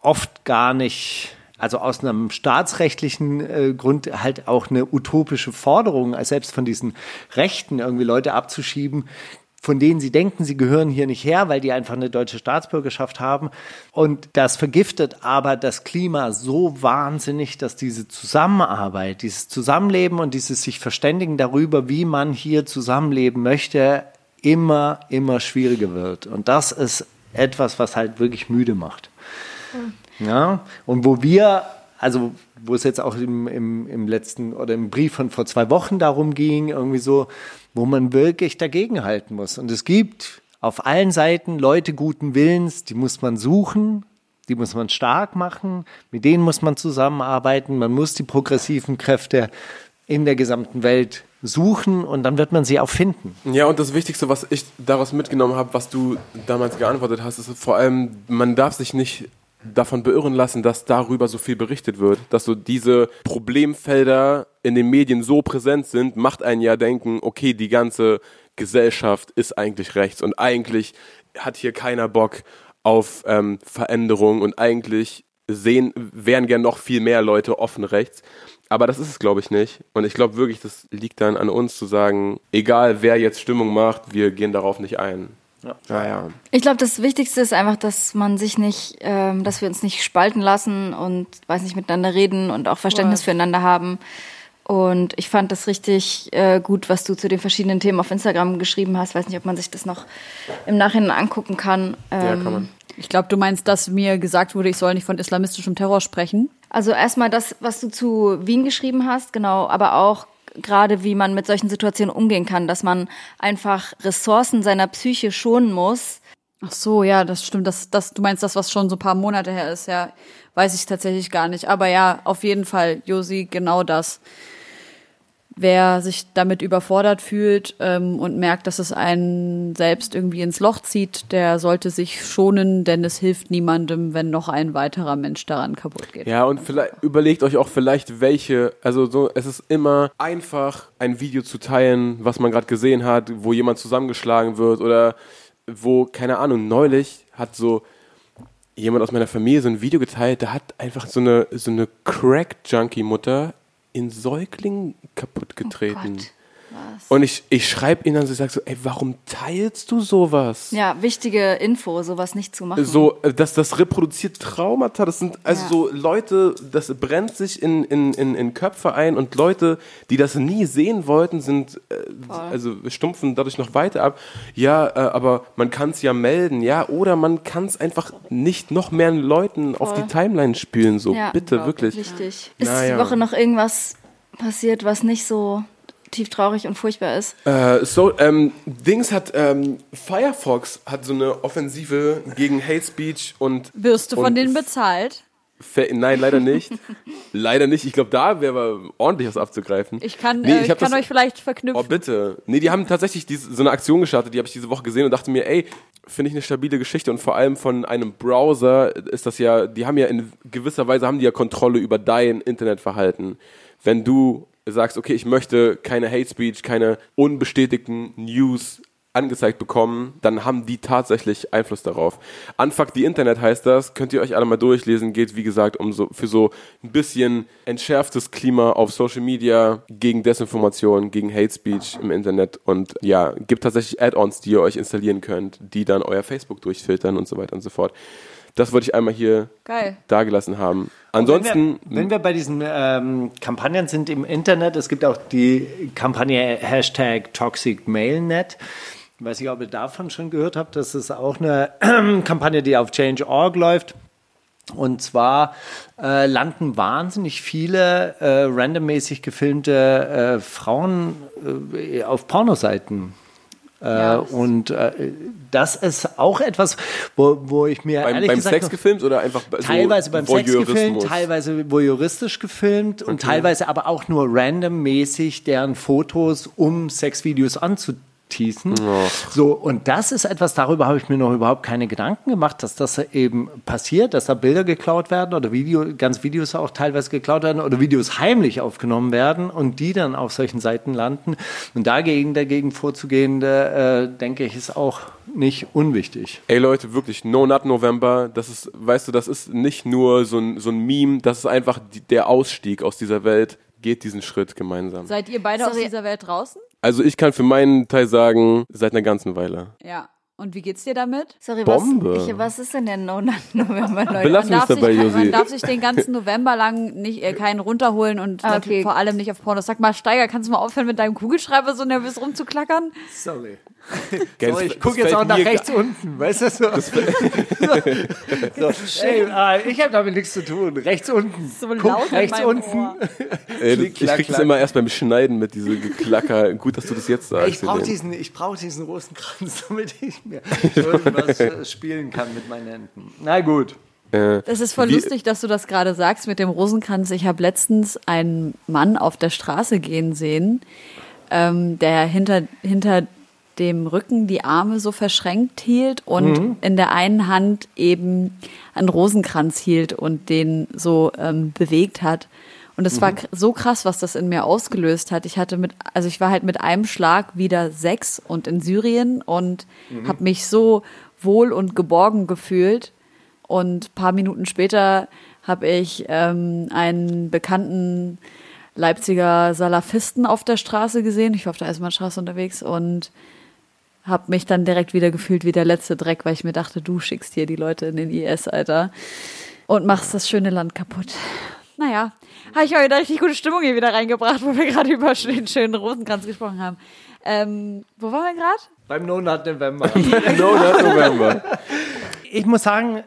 oft gar nicht also aus einem staatsrechtlichen äh, Grund halt auch eine utopische Forderung, selbst von diesen Rechten irgendwie Leute abzuschieben, von denen sie denken, sie gehören hier nicht her, weil die einfach eine deutsche Staatsbürgerschaft haben. Und das vergiftet aber das Klima so wahnsinnig, dass diese Zusammenarbeit, dieses Zusammenleben und dieses sich verständigen darüber, wie man hier zusammenleben möchte, immer, immer schwieriger wird. Und das ist etwas, was halt wirklich müde macht. Ja, und wo wir also wo es jetzt auch im, im, im letzten oder im Brief von vor zwei Wochen darum ging, irgendwie so, wo man wirklich dagegenhalten muss. Und es gibt auf allen Seiten Leute guten Willens, die muss man suchen, die muss man stark machen, mit denen muss man zusammenarbeiten, man muss die progressiven Kräfte in der gesamten Welt suchen und dann wird man sie auch finden. Ja, und das Wichtigste, was ich daraus mitgenommen habe, was du damals geantwortet hast, ist vor allem, man darf sich nicht davon beirren lassen, dass darüber so viel berichtet wird, dass so diese Problemfelder in den Medien so präsent sind, macht einen ja denken, okay, die ganze Gesellschaft ist eigentlich rechts und eigentlich hat hier keiner Bock auf ähm, Veränderung und eigentlich sehen, wären gern noch viel mehr Leute offen rechts. Aber das ist es, glaube ich, nicht. Und ich glaube wirklich, das liegt dann an uns zu sagen, egal wer jetzt Stimmung macht, wir gehen darauf nicht ein. Ja. ja, ja. Ich glaube, das Wichtigste ist einfach, dass man sich nicht, ähm, dass wir uns nicht spalten lassen und weiß nicht miteinander reden und auch Verständnis ja. füreinander haben. Und ich fand das richtig äh, gut, was du zu den verschiedenen Themen auf Instagram geschrieben hast. Weiß nicht, ob man sich das noch im Nachhinein angucken kann. Ähm, ja, kann man. Ich glaube, du meinst, dass mir gesagt wurde, ich soll nicht von islamistischem Terror sprechen. Also erstmal das, was du zu Wien geschrieben hast, genau, aber auch gerade wie man mit solchen Situationen umgehen kann, dass man einfach Ressourcen seiner Psyche schonen muss. Ach so, ja, das stimmt. Das, das, du meinst das, was schon so ein paar Monate her ist, ja, weiß ich tatsächlich gar nicht. Aber ja, auf jeden Fall, Josi, genau das. Wer sich damit überfordert fühlt ähm, und merkt, dass es einen selbst irgendwie ins Loch zieht, der sollte sich schonen, denn es hilft niemandem, wenn noch ein weiterer Mensch daran kaputt geht. Ja, und vielleicht überlegt euch auch vielleicht welche, also so, es ist immer einfach, ein Video zu teilen, was man gerade gesehen hat, wo jemand zusammengeschlagen wird oder wo, keine Ahnung, neulich hat so jemand aus meiner Familie so ein Video geteilt, da hat einfach so eine, so eine Crack-Junkie-Mutter ihren Säugling kaputt getreten. Gott. Und ich, ich schreibe ihn dann so, ich sag so, ey, warum teilst du sowas? Ja, wichtige Info, sowas nicht zu machen. So, äh, das, das reproduziert Traumata. Das sind also Ja. so Leute, das brennt sich in, in, in, in Köpfe ein und Leute, die das nie sehen wollten, sind äh, also stumpfen dadurch noch weiter ab. Ja, äh, aber man kann es ja melden, ja, oder man kann es einfach nicht noch mehr Leuten auf die Timeline spielen. So, Ja. bitte, wirklich. Wichtig. Ist Naja. die Woche noch irgendwas passiert, was nicht so tief traurig und furchtbar ist? Äh, so, ähm, Dings hat, ähm, Firefox hat so eine Offensive gegen Hate Speech und. Wirst du von denen bezahlt? Nein, leider nicht. leider nicht. Ich glaube, da wäre aber ordentlich was abzugreifen. Ich kann, Nee, äh, ich hab kann das- euch vielleicht Oh, verknüpfen. bitte. Nee, die haben tatsächlich diese, so eine Aktion gestartet, die habe ich diese Woche gesehen und dachte mir, ey, finde ich eine stabile Geschichte und vor allem von einem Browser ist das ja, die haben ja in gewisser Weise haben die ja Kontrolle über dein Internetverhalten. Wenn du sagst, okay, ich möchte keine Hate Speech, keine unbestätigten News angezeigt bekommen, dann haben die tatsächlich Einfluss darauf. Unfuck the Internet heißt das, könnt ihr euch alle mal durchlesen, geht wie gesagt um so, für so ein bisschen entschärftes Klima auf Social Media gegen Desinformation, gegen Hate Speech im Internet und ja, gibt tatsächlich Add-ons, die ihr euch installieren könnt, die dann euer Facebook durchfiltern und so weiter und so fort. Das wollte ich einmal hier Geil. dagelassen haben. Ansonsten, Wenn wir, wenn wir bei diesen ähm, Kampagnen sind im Internet, es gibt auch die Kampagne Hashtag ToxicMailNet. Ich weiß nicht, ob ihr davon schon gehört habt. Das ist auch eine Kampagne, die auf Change.org läuft. Und zwar äh, landen wahnsinnig viele äh, randommäßig gefilmte äh, Frauen äh, auf Pornoseiten. Äh, Ja. Und äh, das ist auch etwas, wo, wo ich mir beim, ehrlich beim gesagt Sex noch- gefilmt oder einfach so teilweise beim Sex gefilmt, teilweise voyeuristisch gefilmt und teilweise aber auch nur randommäßig deren Fotos, um Sexvideos anzuteasen. So, und das ist etwas, darüber habe ich mir noch überhaupt keine Gedanken gemacht, dass das eben passiert, dass da Bilder geklaut werden oder Video, ganz Videos auch teilweise geklaut werden oder Videos heimlich aufgenommen werden und die dann auf solchen Seiten landen. Und dagegen, dagegen vorzugehen, äh, denke ich, ist auch nicht unwichtig. Ey Leute, wirklich, No Nut November, das ist, weißt du, das ist nicht nur so ein, so ein Meme, das ist einfach die, der Ausstieg aus dieser Welt. Geht diesen Schritt gemeinsam. Seid ihr beide aus Sorry. dieser Welt draußen? Also ich kann für meinen Teil sagen, seit einer ganzen Weile. Ja. Und wie geht's dir damit? Sorry, Bombe. was, ich, was ist denn der No-November, Leute? Belassen wir es dabei, sich, man darf sich den ganzen November lang nicht äh, keinen runterholen und Ah, okay. vor allem nicht auf Pornos. Sag mal, Steiger, kannst du mal aufhören, mit deinem Kugelschreiber so nervös rumzuklackern? Sorry. Gell, So, das- ich gucke jetzt auch nach rechts unten, weißt du? So. so, ey, ah, ich habe damit nichts zu tun. Rechts unten. So Guck, laut rechts unten. Ey, das, ich krieg das immer erst beim Schneiden mit diesem Geklacker. Gut, dass du das jetzt sagst. Ich brauche diesen, ich brauch diesen Rosenkranz, damit ich mir irgendwas äh, spielen kann mit meinen Händen. Na gut. Äh, Das ist voll Wie- lustig, dass du das gerade sagst mit dem Rosenkranz. Ich habe letztens einen Mann auf der Straße gehen sehen, ähm, der hinter, hinter dem Rücken die Arme so verschränkt hielt und in der einen Hand eben einen Rosenkranz hielt und den so ähm, bewegt hat. Und es war kr- so krass, was das in mir ausgelöst hat. Ich hatte mit, also ich war halt mit einem Schlag wieder sechs und in Syrien und habe mich so wohl und geborgen gefühlt. Und paar Minuten später habe ich ähm, einen bekannten Leipziger Salafisten auf der Straße gesehen. Ich war auf der Eisenbahnstraße unterwegs und habe mich dann direkt wieder gefühlt wie der letzte Dreck, weil ich mir dachte, du schickst hier die Leute in den IS, Alter, und machst das schöne Land kaputt. Naja, habe ich auch wieder richtig gute Stimmung hier wieder reingebracht, wo wir gerade über den schönen Rosenkranz gesprochen haben. Ähm, wo waren wir gerade? Beim No Nut November. no Nut November. ich muss sagen,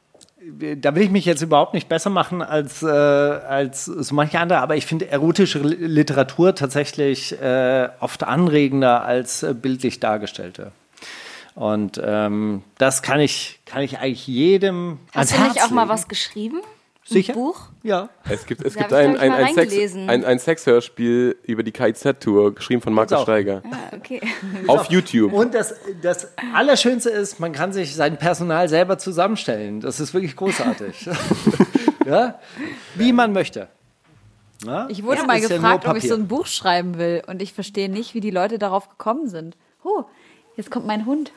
da will ich mich jetzt überhaupt nicht besser machen als, äh, als so manche andere, aber ich finde erotische Literatur tatsächlich äh, oft anregender als äh, bildlich dargestellte. Und ähm, das kann ich, kann ich eigentlich jedem Hast ans du nicht Herz auch mal legen. was geschrieben? Sicher? Ein Buch? Ja. Es gibt, es Da gibt ein, ein, mal ein, Sex, ein, ein Sexhörspiel über die KIZ-Tour, geschrieben von Markus. Steiger. Ah, okay. Auf YouTube. Und das, das Allerschönste ist, man kann sich sein Personal selber zusammenstellen. Das ist wirklich großartig. ja? Wie man möchte. Ja? Ich wurde Das mal ja gefragt, nur ob ich so ein Buch schreiben will und ich verstehe nicht, wie die Leute darauf gekommen sind. Oh, jetzt kommt mein Hund.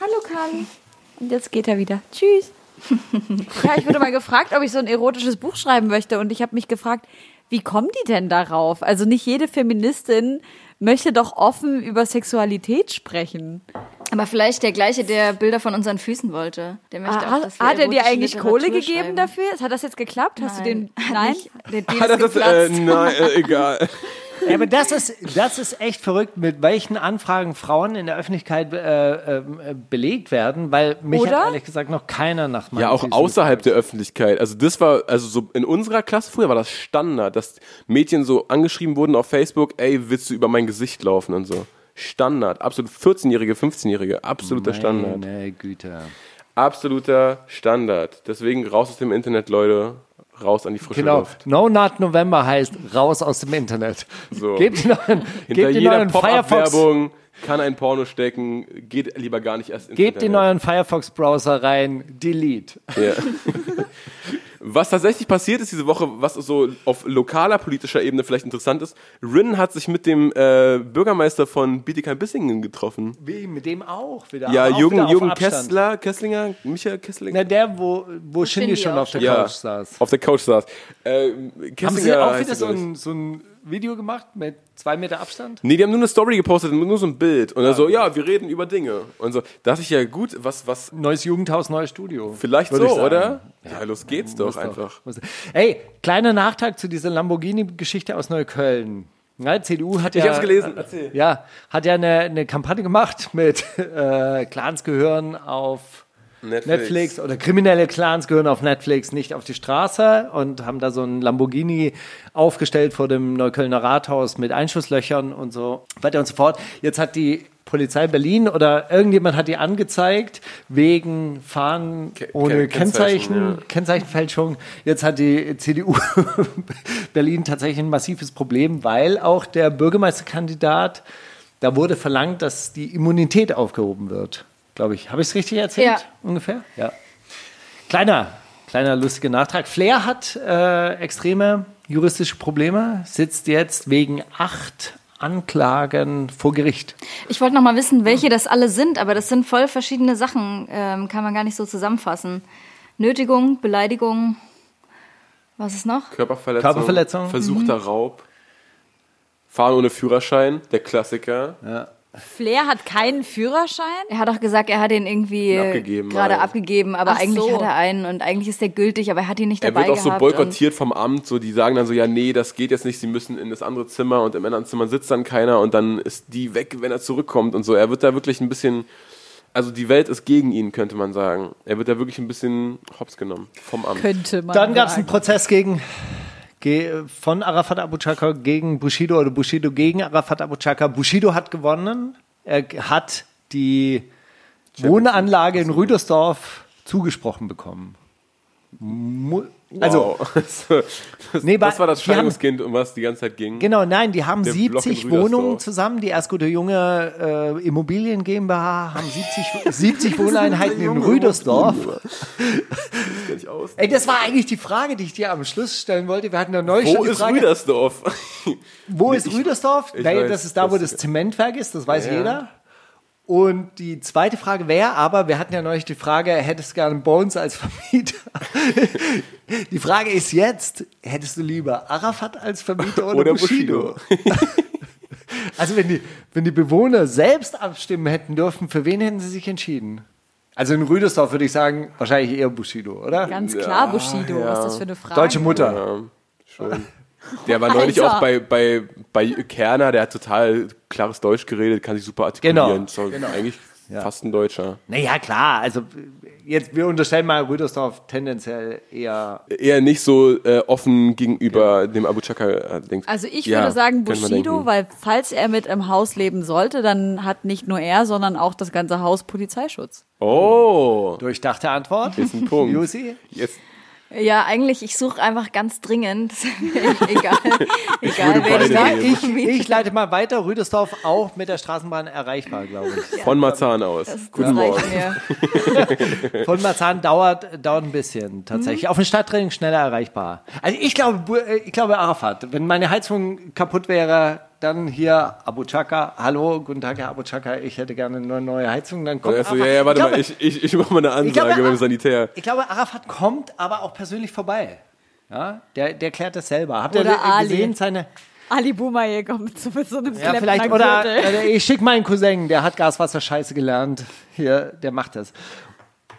Hallo Kali. Und jetzt geht er wieder. Tschüss. Ja, ich wurde mal gefragt, ob ich so ein erotisches Buch schreiben möchte und ich habe mich gefragt, Wie kommen die denn darauf? Also nicht jede Feministin möchte doch offen über Sexualität sprechen. Aber vielleicht der gleiche, der Bilder von unseren Füßen wollte. Der möchte auch, Ah, dass wir hat er dir eigentlich Literatur Kohle gegeben schreiben. dafür? Hat das jetzt geklappt? Hast du den? Nein. Hat er das, geplatzt. äh, nein, äh, egal. Ja, aber das ist, das ist echt verrückt, mit welchen Anfragen Frauen in der Öffentlichkeit äh, äh, belegt werden, weil mich Oder? hat ehrlich gesagt noch keiner nach meinem Ja, auch außerhalb der Öffentlichkeit. Also das war, also so in unserer Klasse früher war das Standard, dass Mädchen so angeschrieben wurden auf Facebook, ey, willst du über mein Gesicht laufen und so. Standard, absolut 14-Jährige, 15-Jährige, absoluter Standard. Meine Güte. Absoluter Standard. Deswegen raus aus dem Internet, Leute. Raus an die frische Genau. Luft. No Not November heißt raus aus dem Internet. So. Gebt den neuen, Hinter gebt jeder Pop-Up-Werbung kann ein Porno stecken. Geht lieber gar nicht erst ins gebt den Internet. neuen Firefox-Browser rein, delete. Ja. Was tatsächlich passiert ist diese Woche, was so auf lokaler politischer Ebene vielleicht interessant ist, Rin hat sich mit dem äh, Bürgermeister von Bietigheim-Bissingen getroffen. Wie, mit dem auch wieder. Ja, auch Jürgen, wieder Jürgen. Kessler, Kesslinger, Michael Kesslinger. Na, der, wo, wo Shindy schon auf der ja, Couch saß. auf der Couch saß. Äh, Haben Kesslinger Sie auch wieder er, so ein, so ein Video gemacht mit zwei Meter Abstand? Nee, die haben nur eine Story gepostet, nur so ein Bild. Und er so, ja, wir reden über Dinge. Und so, da dachte ich ja, gut, was, was, Neues Jugendhaus, neues Studio. vielleicht so, oder? Ja, los geht's doch Muss einfach. muss- Ey, kleiner Nachtrag zu dieser Lamborghini-Geschichte aus Neukölln. Ja, CDU hat Ich ja, hab's gelesen, erzähl. Ja, hat ja eine, eine Kampagne gemacht mit äh, Clans gehören auf Netflix. oder kriminelle Clans gehören auf Netflix, nicht auf die Straße und haben da so ein Lamborghini aufgestellt vor dem Neuköllner Rathaus mit Einschusslöchern und so weiter und so fort. Jetzt hat die Polizei Berlin oder irgendjemand hat die angezeigt wegen Fahren Ke- ohne Ke- Kennzeichen, Kennzeichen, ja. Kennzeichenfälschung. Jetzt hat die CDU Berlin tatsächlich ein massives Problem, weil auch der Bürgermeisterkandidat, da wurde verlangt, dass die Immunität aufgehoben wird. Glaube ich. Habe ich es richtig erzählt? Ja. Ungefähr? Ja. Kleiner, kleiner lustiger Nachtrag. Flair hat äh, extreme juristische Probleme, sitzt jetzt wegen acht Anklagen vor Gericht. Ich wollte noch mal wissen, welche das alle sind, aber das sind voll verschiedene Sachen, ähm, kann man gar nicht so zusammenfassen. Nötigung, Beleidigung, was ist noch? Körperverletzung, Körperverletzung. versuchter Mhm. Raub, Fahren ohne Führerschein, der Klassiker. Flair hat keinen Führerschein? Er hat auch gesagt, er hat ihn irgendwie Abgegeben, gerade mal. abgegeben, aber Ach eigentlich so. hat er einen und eigentlich ist der gültig, aber er hat ihn nicht Er dabei wird auch so boykottiert vom Amt, so die sagen dann so, ja nee, das geht jetzt nicht, sie müssen in das andere Zimmer und im anderen Zimmer sitzt dann keiner und dann ist die weg, wenn er zurückkommt und so. Er wird da wirklich ein bisschen, also die Welt ist gegen ihn, könnte man sagen. Er wird da wirklich ein bisschen hops genommen vom Amt. Könnte man. Dann gab es einen. Prozess gegen, von Arafat Abu Chaka gegen Bushido oder Bushido gegen Arafat Abu Chaka. Bushido hat gewonnen. Er hat die Wohnanlage in Rüdersdorf zugesprochen bekommen. Mu also, wow. das, Nee, das war das Scheidungskind, um was die ganze Zeit ging. genau, nein, die haben Der Block in 70 Rüdersdorf. Wohnungen zusammen. Die Erstgute Junge äh, Immobilien GmbH haben 70, 70 Wohneinheiten in Rüdersdorf. Ich aus. Ey, das war eigentlich die Frage, die ich dir am Schluss stellen wollte. Wir hatten ja neulich Wo schon die ist Frage, Rüdersdorf? Wo ist Ich- Rüdersdorf? ich Naja, weiß, das ist da, wo das- das Zementwerk ist, das weiß Ja. jeder. Und die zweite Frage wäre aber, wir hatten ja neulich die Frage, hättest du gerne Bones als Vermieter? die Frage ist jetzt, hättest du lieber Arafat als Vermieter oder, Oder Bushido? Bushido. Also wenn die, wenn die Bewohner selbst abstimmen hätten dürfen, für wen hätten sie sich entschieden? Also in Rüdersdorf würde ich sagen, wahrscheinlich eher Bushido, oder? Ganz klar, Bushido. ja. Was ist das für eine Frage? Deutsche Mutter. Ja, schon. Der war neulich Alter. auch bei, bei, bei Kerner, der hat total klares Deutsch geredet, kann sich super artikulieren. Genau, So, genau. Eigentlich fast ein Deutscher. Naja, klar, also jetzt, wir unterstellen mal Rüdersdorf tendenziell eher Eher nicht so äh, offen gegenüber dem Abu Chaka äh, denkt. Also ich Ja, würde sagen Bushido, weil falls er mit im Haus leben sollte, dann hat nicht nur er, sondern auch das ganze Haus Polizeischutz. Oh, durchdachte Antwort. ist ein Punkt. Lucy? Jetzt, Ja, eigentlich, ich suche einfach ganz dringend. Das egal. egal, würde wer beide da. Ich, ich leite mal weiter. Rüdersdorf auch mit der Straßenbahn erreichbar, glaube ich. von Marzahn aus. Guten Morgen. reicht mir. Von Marzahn dauert, dauert ein bisschen tatsächlich. Auf dem Stadttraining schneller erreichbar. Also ich glaube, äh, ich glaube Arafat. Wenn meine Heizung kaputt wäre, dann hier Abu Chaka. Hallo, guten Tag, Herr Abu Chaka. Ich hätte gerne eine neue Heizung. Dann kommt Also, Arafat. ja, ja, warte ich glaube, mal, ich, ich, ich mache mal eine ich glaube, Ansage beim Sanitär. Ich glaube, Arafat kommt aber auch persönlich vorbei. Ja, der, der klärt das selber. Habt ihr gesehen, seine. Ali Boumaier kommt mit so, einem Ja, vielleicht, oder, oder ich schicke meinen Cousin, der hat Gaswasser-Scheiße gelernt. Hier, der macht das.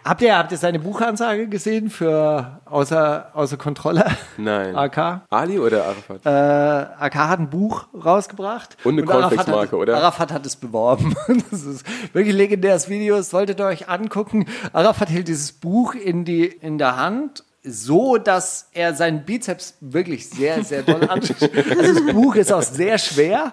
Habt ihr, habt ihr seine Buchansage gesehen für außer, außer Kontrolle? Nein. AK? Ali oder Arafat? Äh, AK hat ein Buch rausgebracht. Und eine Cornflakes-Marke, oder? Arafat hat es beworben. Das ist wirklich legendäres Video, das solltet ihr euch angucken. Arafat hält dieses Buch in, die, in der Hand so, dass er seinen Bizeps wirklich sehr, sehr doll anschaut. Also das Buch ist auch sehr schwer.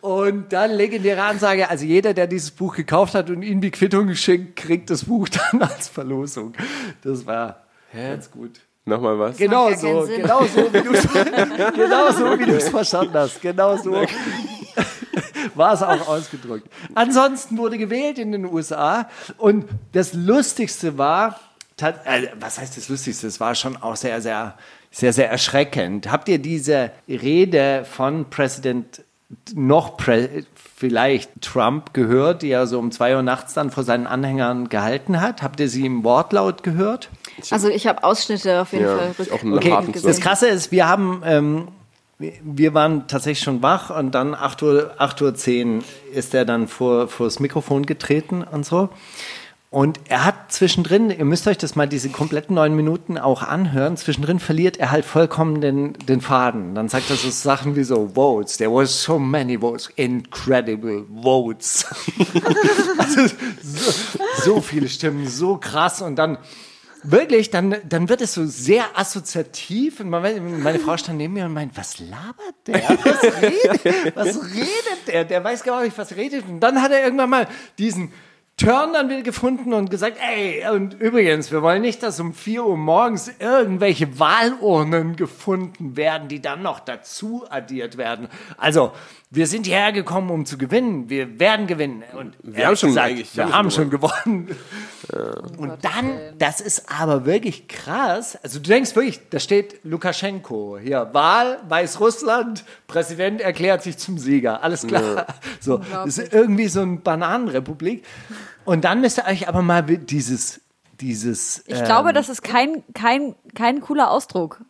Und dann legendäre Ansage, also jeder, der dieses Buch gekauft hat und ihm die Quittung geschenkt, kriegt das Buch dann als Verlosung. Das war ganz gut. Nochmal was? Genau so, genau so, wie du es genau so, verstanden hast. Genau so war es auch ausgedrückt. Ansonsten wurde gewählt in den USA und das Lustigste war, was heißt das Lustigste? Es war schon auch sehr, sehr, sehr, sehr erschreckend. Habt ihr diese Rede von Präsident noch Prä vielleicht Trump gehört, die er so um zwei Uhr nachts dann vor seinen Anhängern gehalten hat? Habt ihr sie im Wortlaut gehört? Also ich habe Ausschnitte auf jeden Ja, Fall auch Okay, gesehen. das Krasse ist, wir haben, ähm, wir- wir waren tatsächlich schon wach und dann 8 Uhr, 8 Uhr 10 ist er dann vor, vor das Mikrofon getreten und so. Und er hat zwischendrin, ihr müsst euch das mal diese kompletten neun Minuten auch anhören, zwischendrin verliert er halt vollkommen den, den Faden. Dann sagt er so Sachen wie so, Votes, there was so many votes, incredible votes. also, so, so viele Stimmen, so krass und dann Wirklich, dann, dann wird es so sehr assoziativ und meine Frau stand neben mir und meint, was labert der? Was redet, was redet der? Der weiß gar nicht, was redet. Und dann hat er irgendwann mal diesen Turn dann wieder gefunden und gesagt, ey, und übrigens, wir wollen nicht, dass um 4 Uhr morgens irgendwelche Wahlurnen gefunden werden, die dann noch dazu addiert werden. Also, wir sind hierher gekommen, um zu gewinnen. Wir werden gewinnen. Und Wir haben schon ehrlich eigentlich- wir haben schon schon gewonnen. Und dann, das ist aber wirklich krass. Also du denkst wirklich, da steht Lukaschenko hier, Wahl, Weißrussland, Präsident erklärt sich zum Sieger. Alles klar. So, das ist irgendwie so eine Bananenrepublik. Und dann müsst ihr euch aber mal dieses, dieses. Ich ähm, glaube, das ist kein, kein, kein cooler Ausdruck.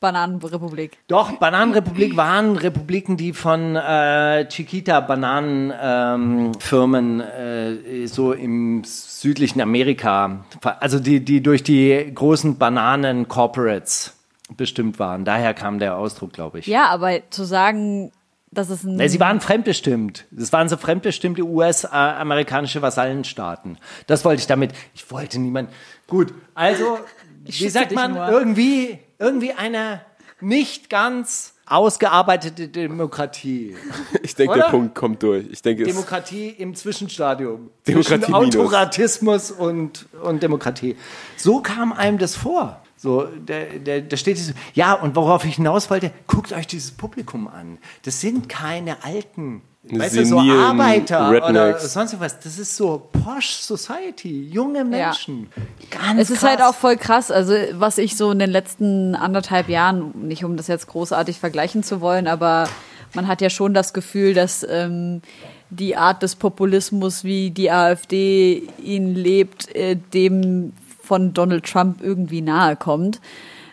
Bananenrepublik. Doch, Bananenrepublik waren Republiken, die von äh, Chiquita Bananenfirmen äh, so im südlichen Amerika, also die, die durch die großen Bananen-Corporates bestimmt waren. Daher kam der Ausdruck, glaube ich. Ja, aber zu sagen, dass es ein. Nee, sie waren fremdbestimmt. Das waren so fremdbestimmte US-amerikanische Vasallenstaaten. Das wollte ich damit. Ich wollte niemand. Gut, also, wie sagt man, irgendwie, irgendwie eine nicht ganz ausgearbeitete Demokratie. Ich denke, der Punkt kommt durch. Ich denke, Demokratie im Zwischenstadium. Demokratie Zwischen. Autoratismus und, und Demokratie. So kam einem das vor. So, der, der, da steht dieses, ja, und worauf ich hinaus wollte, guckt euch dieses Publikum an. Das sind keine alten, weißt du, so Arbeiter oder Rednecks. sonst was. Das ist so Posh Society, junge Menschen. Ganz Es ist krass. halt auch voll krass, also was ich so in den letzten anderthalb Jahren, nicht um das jetzt großartig vergleichen zu wollen, aber man hat ja schon das Gefühl, dass ähm, die Art des Populismus, wie die AfD ihn lebt, äh, dem von Donald Trump irgendwie nahe kommt.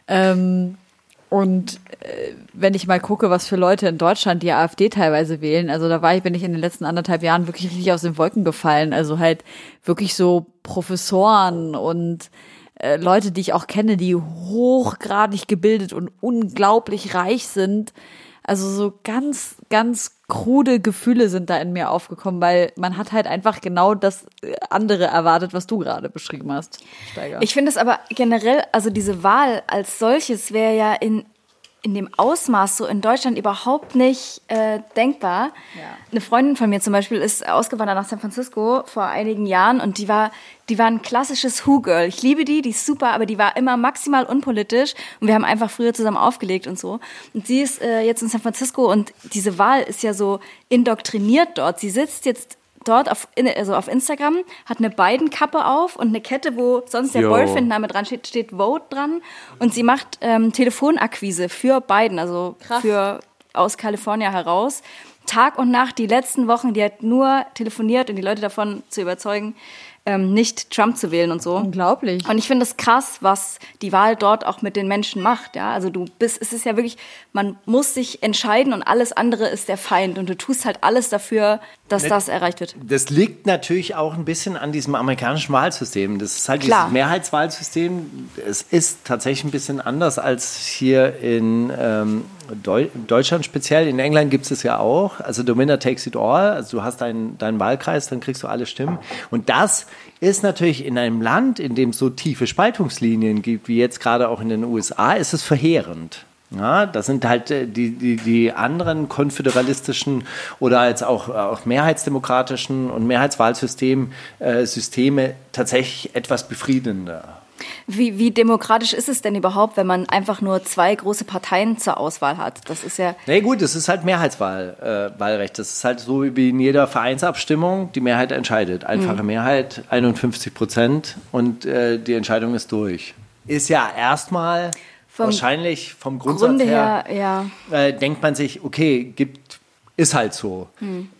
Ähm, und wenn ich mal gucke, was für Leute in Deutschland die AfD teilweise wählen, also da war ich, bin ich in den letzten anderthalb Jahren wirklich richtig aus den Wolken gefallen. Also halt wirklich so Professoren und äh, Leute, die ich auch kenne, die hochgradig gebildet und unglaublich reich sind. Also so ganz, ganz krude Gefühle sind da in mir aufgekommen, weil man hat halt einfach genau das äh, andere erwartet, was du gerade beschrieben hast, Steiger. Ich finde es aber generell, also diese Wahl als solches wäre ja in, in dem Ausmaß so in Deutschland überhaupt nicht äh, denkbar. Ja. Eine Freundin von mir zum Beispiel ist ausgewandert nach San Francisco vor einigen Jahren und die war, die war ein klassisches Who-Girl. Ich liebe die, die ist super, aber die war immer maximal unpolitisch und wir haben einfach früher zusammen aufgelegt und so. Und sie ist äh, jetzt in San Francisco und diese Wahl ist ja so indoktriniert dort. Sie sitzt jetzt dort auf, also auf Instagram, hat eine Biden-Kappe auf und eine Kette, wo sonst der. Boyfriend-Name dran steht, steht Vote dran. Und sie macht ähm, Telefonakquise für Biden, also für aus Kalifornien heraus. Tag und Nacht, die letzten Wochen, die hat nur telefoniert und die Leute davon zu überzeugen, ähm, nicht Trump zu wählen und so. Unglaublich. Und ich finde es krass, was die Wahl dort auch mit den Menschen macht. Ja, also du bist, es ist ja wirklich, man muss sich entscheiden und alles andere ist der Feind und du tust halt alles dafür, dass das erreicht wird. Das liegt natürlich auch ein bisschen an diesem amerikanischen Wahlsystem. Das ist halt Klar. dieses Mehrheitswahlsystem. Es ist tatsächlich ein bisschen anders als hier in ähm, Deu Deutschland speziell. In England gibt es es ja auch. Also the takes it all. Also du hast deinen, deinen Wahlkreis, dann kriegst du alle Stimmen. Und das ist natürlich in einem Land, in dem es so tiefe Spaltungslinien gibt, wie jetzt gerade auch in den USA, ist es verheerend. Ja, das sind halt äh, die, die, die anderen konföderalistischen oder jetzt auch, auch mehrheitsdemokratischen und Mehrheitswahlsystem äh, Systeme tatsächlich etwas befriedender. Wie, wie demokratisch ist es denn überhaupt, wenn man einfach nur zwei große Parteien zur Auswahl hat? Das ist ja. Na nee, gut, es ist halt Mehrheitswahl, äh. Das ist halt so wie in jeder Vereinsabstimmung, die Mehrheit entscheidet. Einfache Mehrheit, 51 Prozent und äh, die Entscheidung ist durch. Ist ja erstmal wahrscheinlich vom Grundsatz Grunde her, her, ja. äh, denkt man sich, okay, gibt, ist halt so.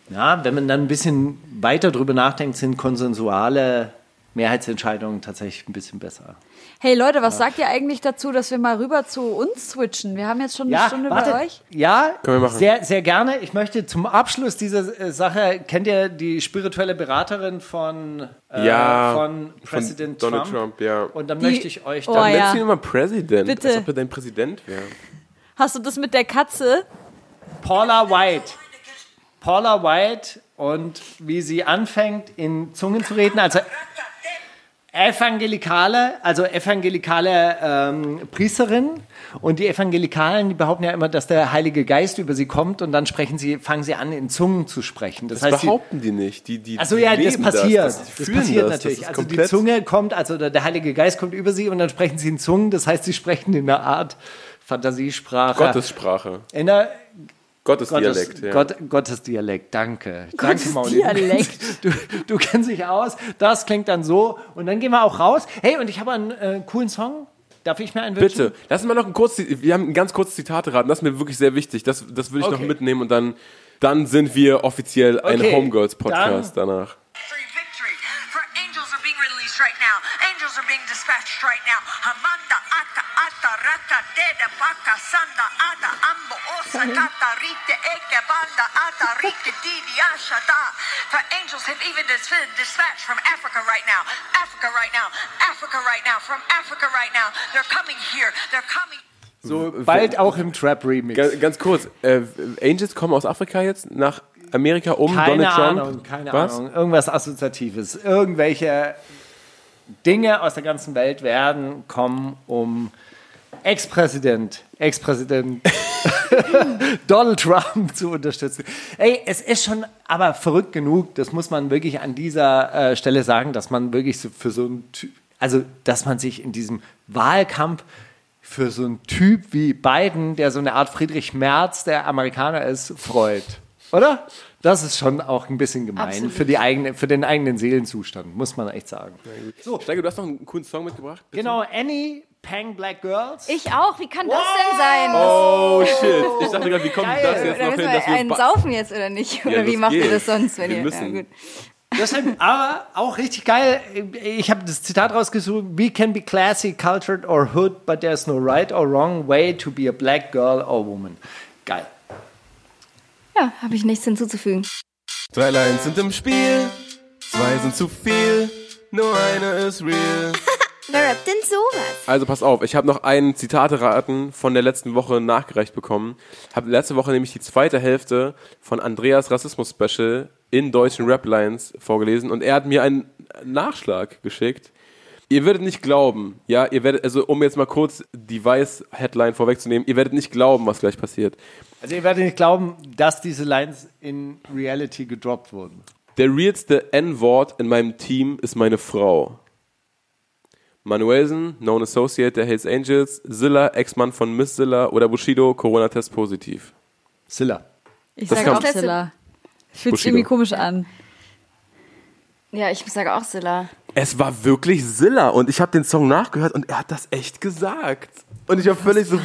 Ja, wenn man dann ein bisschen weiter drüber nachdenkt, sind konsensuale Mehrheitsentscheidungen tatsächlich ein bisschen besser. Hey Leute, was sagt ihr eigentlich dazu, dass wir mal rüber zu uns switchen? Wir haben jetzt schon eine Stunde warte. bei euch. Ja, Können wir machen. Sehr, sehr gerne. Ich möchte zum Abschluss dieser äh, Sache, kennt ihr die spirituelle Beraterin von, äh, Ja, von von Präsident Donald Trump? Trump, ja. Und dann Die- möchte ich euch Oh, dann Dann ja. nennst du ihn immer Präsident, Bitte. als ob er dein Präsident wäre. Hast du das mit der Katze? Paula White. Paula White und wie sie anfängt, in Zungen zu reden. Also Evangelikale, also evangelikale ähm, Priesterin und die Evangelikalen, die behaupten ja immer, dass der Heilige Geist über sie kommt und dann sprechen sie, fangen sie an, in Zungen zu sprechen. Das, Das heißt, behaupten die nicht. Die, die, also die ja, das passiert. Das, Das, das, passiert das. natürlich. Also die Zunge kommt, also der, der Heilige Geist kommt über sie und dann sprechen sie in Zungen. Das heißt, sie sprechen in einer Art Fantasiesprache. Gottessprache. In einer Gottesdialekt, Gottes, ja. Gott, Gottesdialekt, danke. Danke, Mauli. Gottesdialekt. Du, du kennst dich aus, das klingt dann so und dann gehen wir auch raus. Hey, und ich habe einen äh, coolen Song. Darf ich mir einen wünschen? Bitte, lass uns mal noch ein kurzes, wir haben ein ganz kurzes Zitat raten, das ist mir wirklich sehr wichtig. Das, das will ich noch Okay. mitnehmen und dann, dann sind wir offiziell ein Okay, Homegirls-Podcast danach. Victory, victory. For angels are being released right now. Angels are being dispatched right now. Hamanda ata ata raka dede baka sanda ata ambo osa kata rite eke banda ata rite didi ashada. For angels have even been dispatched from Africa right now. Africa right now. Africa right now. From Africa right now. They're coming here. They're coming. So bald auch im Trap-Remix. Ganz, ganz kurz, äh, Angels kommen aus Afrika jetzt nach Amerika um Keine Donald Trump. Ahnung, keine Was? Ahnung. Irgendwas Assoziatives. Irgendwelche Dinge aus der ganzen Welt werden kommen, um Ex-Präsident, Ex-Präsident Donald Trump zu unterstützen. Ey, es ist schon aber verrückt genug, das muss man wirklich an dieser äh, Stelle sagen, dass man wirklich so für so einen Typ, also dass man sich in diesem Wahlkampf für so einen Typ wie Biden, der so eine Art Friedrich Merz der Amerikaner ist, freut. Oder? Das ist schon auch ein bisschen gemein Absolut. für, die eigene, für den eigenen Seelenzustand, muss man echt sagen. Steiger, du hast noch einen coolen Song mitgebracht? bitte? Genau, Annie Pang Black Girls. Ich auch. Wie kann das denn sein? Oh shit, ich dachte gerade, wie kommt Geil. das jetzt Oder noch hin, dass wir wir einen saufen jetzt oder nicht? Oder wie los macht ihr geht's. das sonst, wenn Wir ihr. müssen. Ja, gut. Deshalb, aber auch richtig geil. Ich habe das Zitat rausgesucht. We can be classy, cultured or hood, but there's no right or wrong way to be a black girl or woman. Geil. Ja, habe ich nichts hinzuzufügen. Drei Lines sind im Spiel, zwei sind zu viel, nur eine ist real. Wer rappt denn sowas? Also pass auf, ich habe noch ein Zitate-Raten von der letzten Woche nachgereicht bekommen. Habe letzte Woche nämlich die zweite Hälfte von Andreas Rassismus-Special in deutschen Rap-Lines vorgelesen und er hat mir einen Nachschlag geschickt. Ihr werdet nicht glauben, ja, ihr werdet, also um jetzt mal kurz die Weiß-Headline vorwegzunehmen, ihr werdet nicht glauben, was gleich passiert. Also ihr werdet nicht glauben, dass diese Lines in Reality gedroppt wurden. Der realste N-Wort in meinem Team ist meine Frau. Manuelsen, Known Associate der Hells Angels, Zilla, Ex-Mann von Miss Zilla oder Bushido, Corona-Test positiv. Silla. Ich Das sage auch Zilla. Fühlt sich irgendwie komisch an. Ja, ich sage auch Silla. Es war wirklich Zilla und ich habe den Song nachgehört und er hat das echt gesagt. Und ich war völlig so,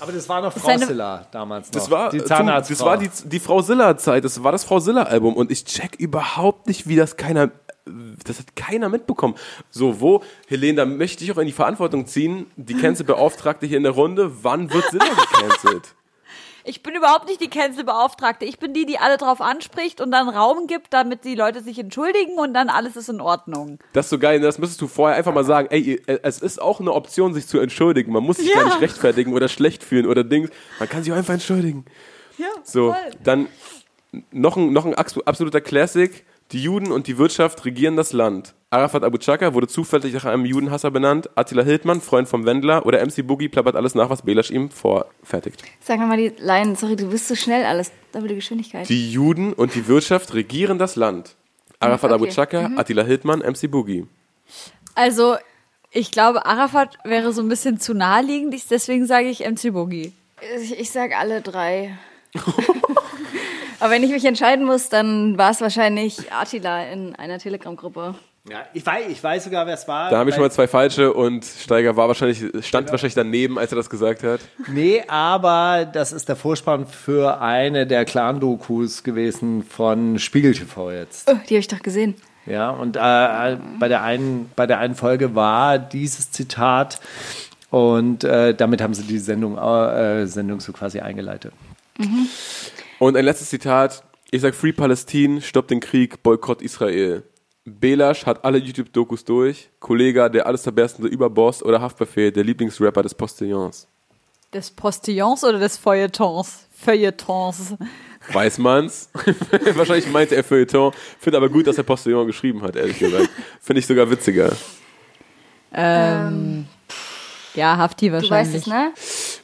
Aber das war noch Frau eine- Silla damals noch. das war, die Zahnarztfrau. das war die, die Frau Zilla-Zeit, das war das Frau Zilla-Album und ich check überhaupt nicht, wie das keiner das hat keiner mitbekommen. So, wo, Helene, da möchte ich auch in die Verantwortung ziehen, die Cancel-Beauftragte hier in der Runde, wann wird Silla gecancelt? Ich bin überhaupt nicht die Cancel-Beauftragte. Ich bin die, die alle drauf anspricht und dann Raum gibt, damit die Leute sich entschuldigen und dann alles ist in Ordnung. Das ist so geil, das müsstest du vorher einfach mal sagen, ey, ihr- es ist auch eine Option, sich zu entschuldigen. Man muss sich Ja. gar nicht rechtfertigen oder schlecht fühlen oder Dings. Man kann sich auch einfach entschuldigen. Ja, So, dann noch ein, noch ein abs- absoluter Classic. Die Juden und die Wirtschaft regieren das Land. Arafat Abu Chaka wurde zufällig nach einem Judenhasser benannt. Attila Hildmann, Freund vom Wendler. Oder MC Boogie plappert alles nach, was Belasch ihm vorfertigt. Sag nochmal die Line. Sorry, du bist so schnell alles. Doppelte Geschwindigkeit. Die Juden und die Wirtschaft regieren das Land. Arafat Abu Okay. Chaka, Attila Hildmann, MC Boogie. Also, ich glaube, Arafat wäre so ein bisschen zu naheliegend, deswegen sage ich MC Boogie. Ich, ich sag alle drei. Aber wenn ich mich entscheiden muss, dann war es wahrscheinlich Attila in einer Telegram-Gruppe. Ja, ich, weiß, ich weiß sogar, wer es war. Da habe ich schon mal zwei falsche und Steiger war wahrscheinlich, stand wahrscheinlich daneben, als er das gesagt hat. Nee, aber das ist der Vorspann für eine der Clan-Dokus gewesen von Spiegel TV jetzt. Oh, die habe ich doch gesehen. Ja, und äh, bei, der einen, bei der einen Folge war dieses Zitat und äh, damit haben sie die Sendung, äh, Sendung so quasi eingeleitet. Und ein letztes Zitat. Ich sag Free Palästin, stopp den Krieg, Boykott Israel. Belasch hat alle YouTube-Dokus durch. Kollega, der alles zerberstende Überboss oder Haftbefehl, der Lieblingsrapper des Postillons. Des Postillons oder des Feuilletons? Feuilletons. Weiß man's? Wahrscheinlich meinte er Feuilleton. Finde aber gut, dass er Postillon geschrieben hat, ehrlich gesagt. Finde ich sogar witziger. Ähm, ja, Hafti Du weißt wahrscheinlich. es, ne?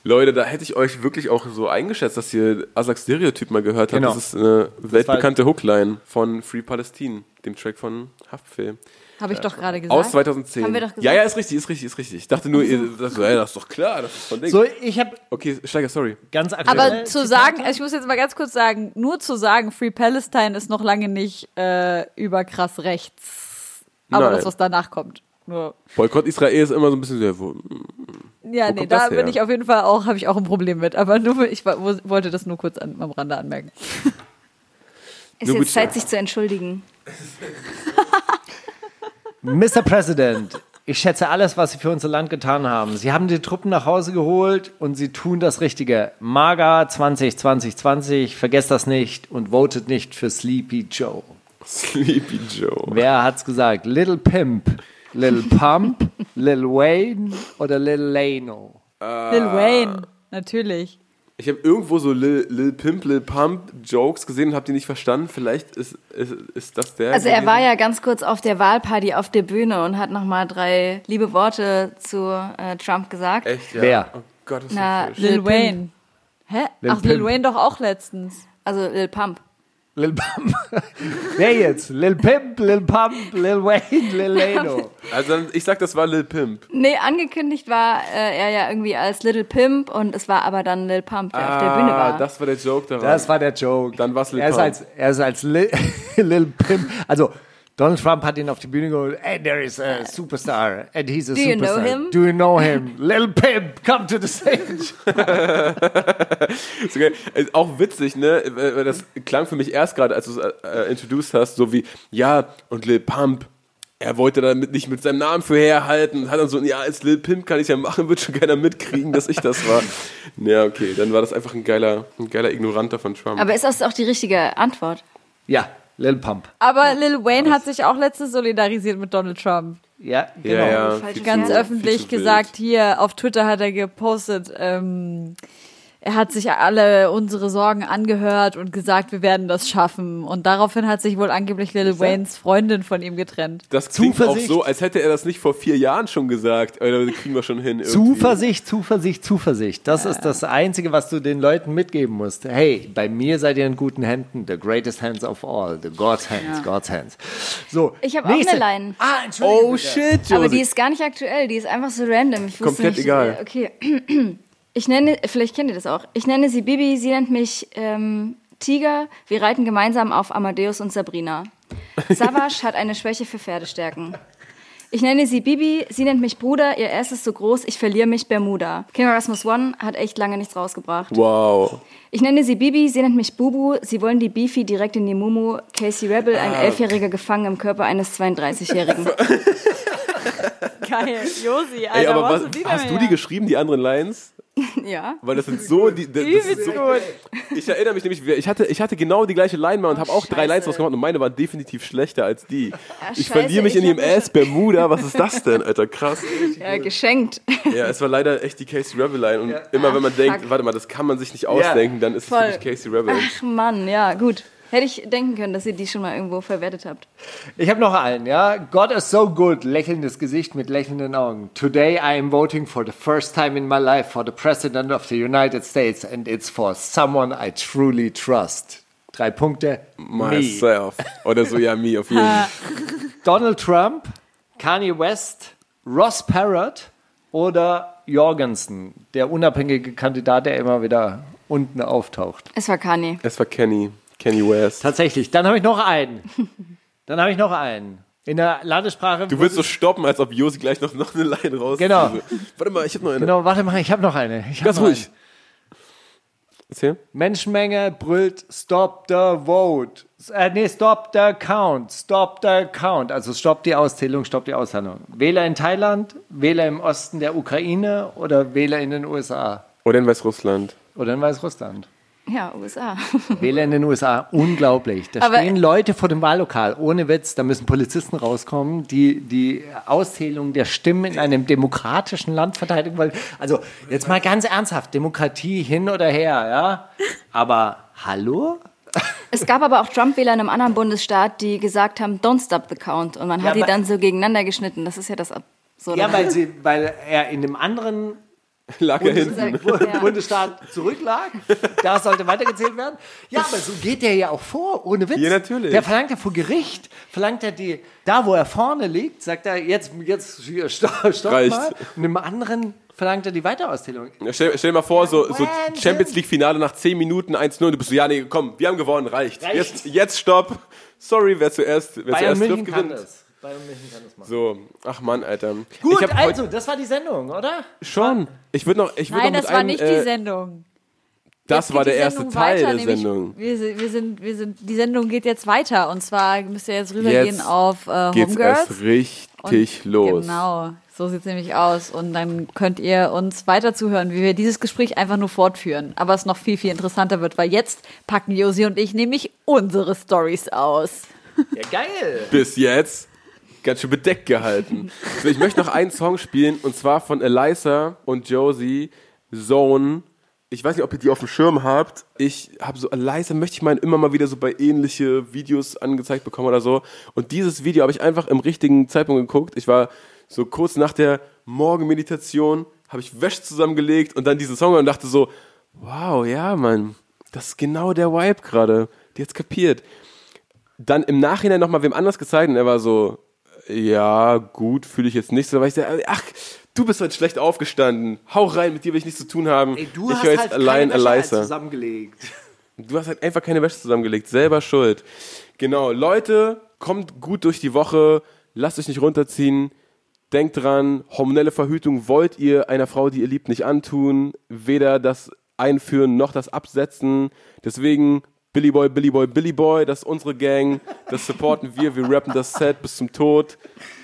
Leute, da hätte ich euch wirklich auch so eingeschätzt, dass ihr Asak Stereotyp mal gehört habt. Genau. Das ist eine weltbekannte Hookline von Free Palestine, dem Track von Haftbefehl. Habe ich doch gerade gesagt. Aus 2010. Haben wir doch gesagt. Ja, ja, ist richtig, ist richtig, ist richtig. Ich dachte nur, ihr, das, ja, das ist doch klar, das ist von Ding. So, ich habe Okay, Steiger, sorry. ganz aktuell. Aber zu sagen, also ich muss jetzt mal ganz kurz sagen, nur zu sagen, Free Palestine ist noch lange nicht äh, überkrass rechts. Aber Nein. das, was danach kommt. Nur. Boykott Israel ist immer so ein bisschen sehr, Ja, Wo nee, da bin ich auf jeden Fall auch, habe ich auch ein Problem mit. Aber nur, ich wollte das nur kurz an, am Rande anmerken. Ist Nur jetzt. Zeit, sich zu entschuldigen. Mr. President, ich schätze alles, was Sie für unser Land getan haben. Sie haben die Truppen nach Hause geholt und Sie tun das Richtige. MAGA 2020, vergesst das nicht und votet nicht für Sleepy Joe. Sleepy Joe. Wer hat's gesagt? Little Pimp, Little Pump, Lil Wayne oder Lil Lano? Lil Wayne, natürlich. Ich habe irgendwo so Lil, Lil Pimp, Lil Pump Jokes gesehen und habe die nicht verstanden. Vielleicht ist, ist, ist das der. Also er gewesen? war ja ganz kurz auf der Wahlparty auf der Bühne und hat nochmal drei liebe Worte zu äh, Trump gesagt. Echt, ja. Wer? Oh Gott, das ist Na, so. Lil Lil Pimp. Wayne. Hä? Lil Ach, Lil Pimp. Wayne doch auch letztens. Also Lil Pump. Lil Pump. Wer jetzt? Lil Pimp, Lil Pump, Lil Wayne, Lil Lano. Also ich sag, das war Lil Pimp. Nee, angekündigt war äh, er ja irgendwie als Little Pimp und es war aber dann Lil Pump, der auf der Bühne war. Ah, das war der Joke daran. Das war der Joke. Dann war's Lil er ist Pump. als, er ist als Lil, Lil Pimp. Also, Donald Trump hat ihn auf die Bühne geholt. Hey, there is a superstar. And he's a Do you know superstar. him? Do you know him? Lil Pimp, come to the stage. Ist auch witzig, ne? Das klang für mich erst gerade, als du es äh, introduced hast, so wie, ja, und Lil Pump, er wollte damit nicht mit seinem Namen für herhalten, hat dann so, ja, als Lil Pimp kann ich ja machen, wird schon keiner mitkriegen, dass ich das war. Ja, okay, dann war das einfach ein geiler, ein geiler Ignoranter von Trump. Aber ist das auch die richtige Antwort? Ja, Lil Pump. Aber Lil Wayne hat sich auch letztens solidarisiert mit Donald Trump. Ja, genau. ja, ja, falsch viel Ganz zu- öffentlich gesagt, hier auf Twitter hat er gepostet, ähm, er hat sich alle unsere Sorgen angehört und gesagt, wir werden das schaffen. Und daraufhin hat sich wohl angeblich Lil Waynes Freundin von ihm getrennt. Das klingt auch Zuversicht. so, als hätte er das nicht vor vier Jahren schon gesagt. Oder kriegen wir schon hin. Irgendwie. Zuversicht, Zuversicht, Zuversicht. Das ist das Einzige, was du den Leuten mitgeben musst. Hey, bei mir seid ihr in guten Händen. The greatest hands of all. The God's hands, God's hands. So, Ich habe auch eine Line. Ah, Entschuldigung. Oh shit, Josie. Aber die ist gar nicht aktuell, die ist einfach so random. Ich wusste Komplett nicht, egal. äh, Okay. Ich nenne, vielleicht kennt ihr das auch. Ich nenne sie Bibi, sie nennt mich ähm, Tiger. Wir reiten gemeinsam auf Amadeus und Sabrina. Savage hat eine Schwäche für Pferdestärken. Ich nenne sie Bibi, sie nennt mich Bruder, ihr Ass ist so groß, ich verliere mich Bermuda. King Erasmus One hat echt lange nichts rausgebracht. Wow. Ich nenne sie Bibi, sie nennt mich Bubu, sie wollen die Beefy direkt in die Mumu. Casey Rebel, ein Elfjähriger gefangen im Körper eines 32-Jährigen. Geil. Josi, Alter, Ey, aber was, hast du die geschrieben, die anderen Lines? Ja. Weil das sind so die. Das Übelst ist so, ich erinnere mich nämlich, ich hatte, ich hatte genau die gleiche Line mal und habe auch drei scheiße. Lines rausgemacht und meine waren definitiv schlechter als die. ich scheiße, verliere mich ich in ihrem Ass Bermuda. Was ist das denn, Alter? Krass. ja, geschenkt. Ja, es war leider echt die Casey Rebel Line. Und immer wenn man denkt, fuck. warte mal, das kann man sich nicht ausdenken, dann ist es Voll. wirklich Casey Rebel. Ach Mann, ja, gut. Hätte ich denken können, dass ihr die schon mal irgendwo verwertet habt. Ich habe noch einen, ja. God is so good, lächelndes Gesicht mit lächelnden Augen. Today I am voting for the first time in my life for the President of the United States and it's for someone I truly trust. Drei Punkte. Me. Myself. Oder so, ja, me auf jeden Fall. Donald Trump, Kanye West, Ross Perot oder Jorgensen, der unabhängige Kandidat, der immer wieder unten auftaucht. Es war Kanye. Es war Kenny. Kenny West. Tatsächlich. Dann habe ich noch einen. Dann habe ich noch einen. In der Landessprache. Du willst so stoppen, als ob Josi gleich noch, noch eine Line raus. Genau. Warte mal, ich habe noch eine. Genau, warte mal, ich habe noch eine. Ich Ganz ruhig. eine. Erzähl. Menschenmenge brüllt Stop the Vote. Äh, nee, Stop the Count. Stop the Count. Also Stopp die Auszählung, Stopp die Aushandlung. Wähler in Thailand, Wähler im Osten der Ukraine oder Wähler in den USA Oder in Weißrussland. oder in Weißrussland. Ja, USA. Wähler in den USA, unglaublich. Da Aber- stehen Leute vor dem Wahllokal, ohne Witz, da müssen Polizisten rauskommen, die die Auszählung der Stimmen in einem demokratischen Land verteidigen wollen. Also jetzt mal ganz ernsthaft, Demokratie hin oder her, ja. Aber hallo? Es gab aber auch Trump-Wähler in einem anderen Bundesstaat, die gesagt haben, don't stop the count. Und man Ja, hat die dann so gegeneinander geschnitten. Das ist ja das Absurde. Ja, weil, sie, weil er in dem anderen Lag er hinten. Ja. Bundesstaat zurücklag. Da sollte weitergezählt werden. Ja, aber so geht der ja auch vor, ohne Witz. Ja, natürlich. Der verlangt ja vor Gericht, verlangt er die, da wo er vorne liegt, sagt er, jetzt, jetzt stopp, stopp Reicht. mal. Und im anderen verlangt er die Weiterauszählung. Ja, Stell, stell dir mal vor, so, so. Champions League Finale nach 10 Minuten 1-0 und du bist so, ja, nee, komm, wir haben gewonnen, reicht. Jetzt, jetzt stopp. Sorry, wer zuerst, wer Bayern zuerst München trifft, kann gewinnt. das. Bayern München kann das machen. So, ach Mann, Alter. Gut, also, das war die Sendung, oder? schon. Ich würde noch, ich würd Nein, noch das war einem, nicht die äh, Sendung. Das war der erste Sendung Teil weiter, der Sendung. Wir, sind- wir sind, wir sind, die Sendung geht jetzt weiter und zwar müsst ihr jetzt rübergehen Jetzt auf äh, Geht's Homegirls. erst richtig Und los. Genau, so sieht's nämlich aus. Und dann könnt ihr uns weiter zuhören, wie wir dieses Gespräch einfach nur fortführen. Aber es noch viel, viel interessanter wird, weil jetzt packen Josi und ich nämlich unsere Stories aus. Ja, geil. Bis jetzt ganz schön bedeckt gehalten. So, ich möchte noch einen Song spielen und zwar von Eliza und Josie, Zone. Ich weiß nicht, ob ihr die auf dem Schirm habt. Ich habe so, Eliza möchte ich mal immer mal wieder so bei ähnliche Videos angezeigt bekommen oder so. Und dieses Video habe ich einfach im richtigen Zeitpunkt geguckt. Ich war so kurz nach der Morgenmeditation, habe ich Wäsche zusammengelegt und dann diesen Song und dachte so, wow, ja, Mann, das ist genau der Vibe gerade. Die hat's kapiert dann im Nachhinein nochmal wem anders gezeigt und er war so, ja, gut, fühle ich jetzt nicht so. Weil ich so, ach, du bist heute schlecht aufgestanden. Hau rein, mit dir will ich nichts zu tun haben. Ey, du ich hast höre jetzt halt allein keine Wäsche halt Eliza. zusammengelegt. Du hast halt einfach keine Wäsche zusammengelegt. Selber schuld. Genau, Leute, kommt gut durch die Woche. Lasst euch nicht runterziehen. Denkt dran, hormonelle Verhütung wollt ihr einer Frau, die ihr liebt, nicht antun. Weder das Einführen noch das Absetzen. Deswegen Billy Boy, Billy Boy, Billy Boy, das ist unsere Gang. Das supporten wir. Wir rappen das Set bis zum Tod.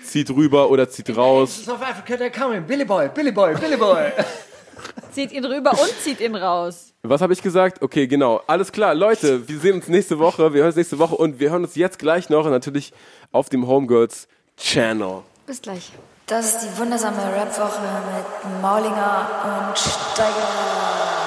Zieht rüber oder zieht raus. South Africa, they're coming. Billy Boy, Billy Boy, Billy Boy. Zieht ihn rüber und zieht ihn raus. Was habe ich gesagt? Okay, genau. Alles klar, Leute, wir sehen uns nächste Woche. Wir hören uns nächste Woche und wir hören uns jetzt gleich noch natürlich auf dem Homegirls Channel. Bis gleich. Das ist die wundersame Rap-Woche mit Maulinger und Steiger.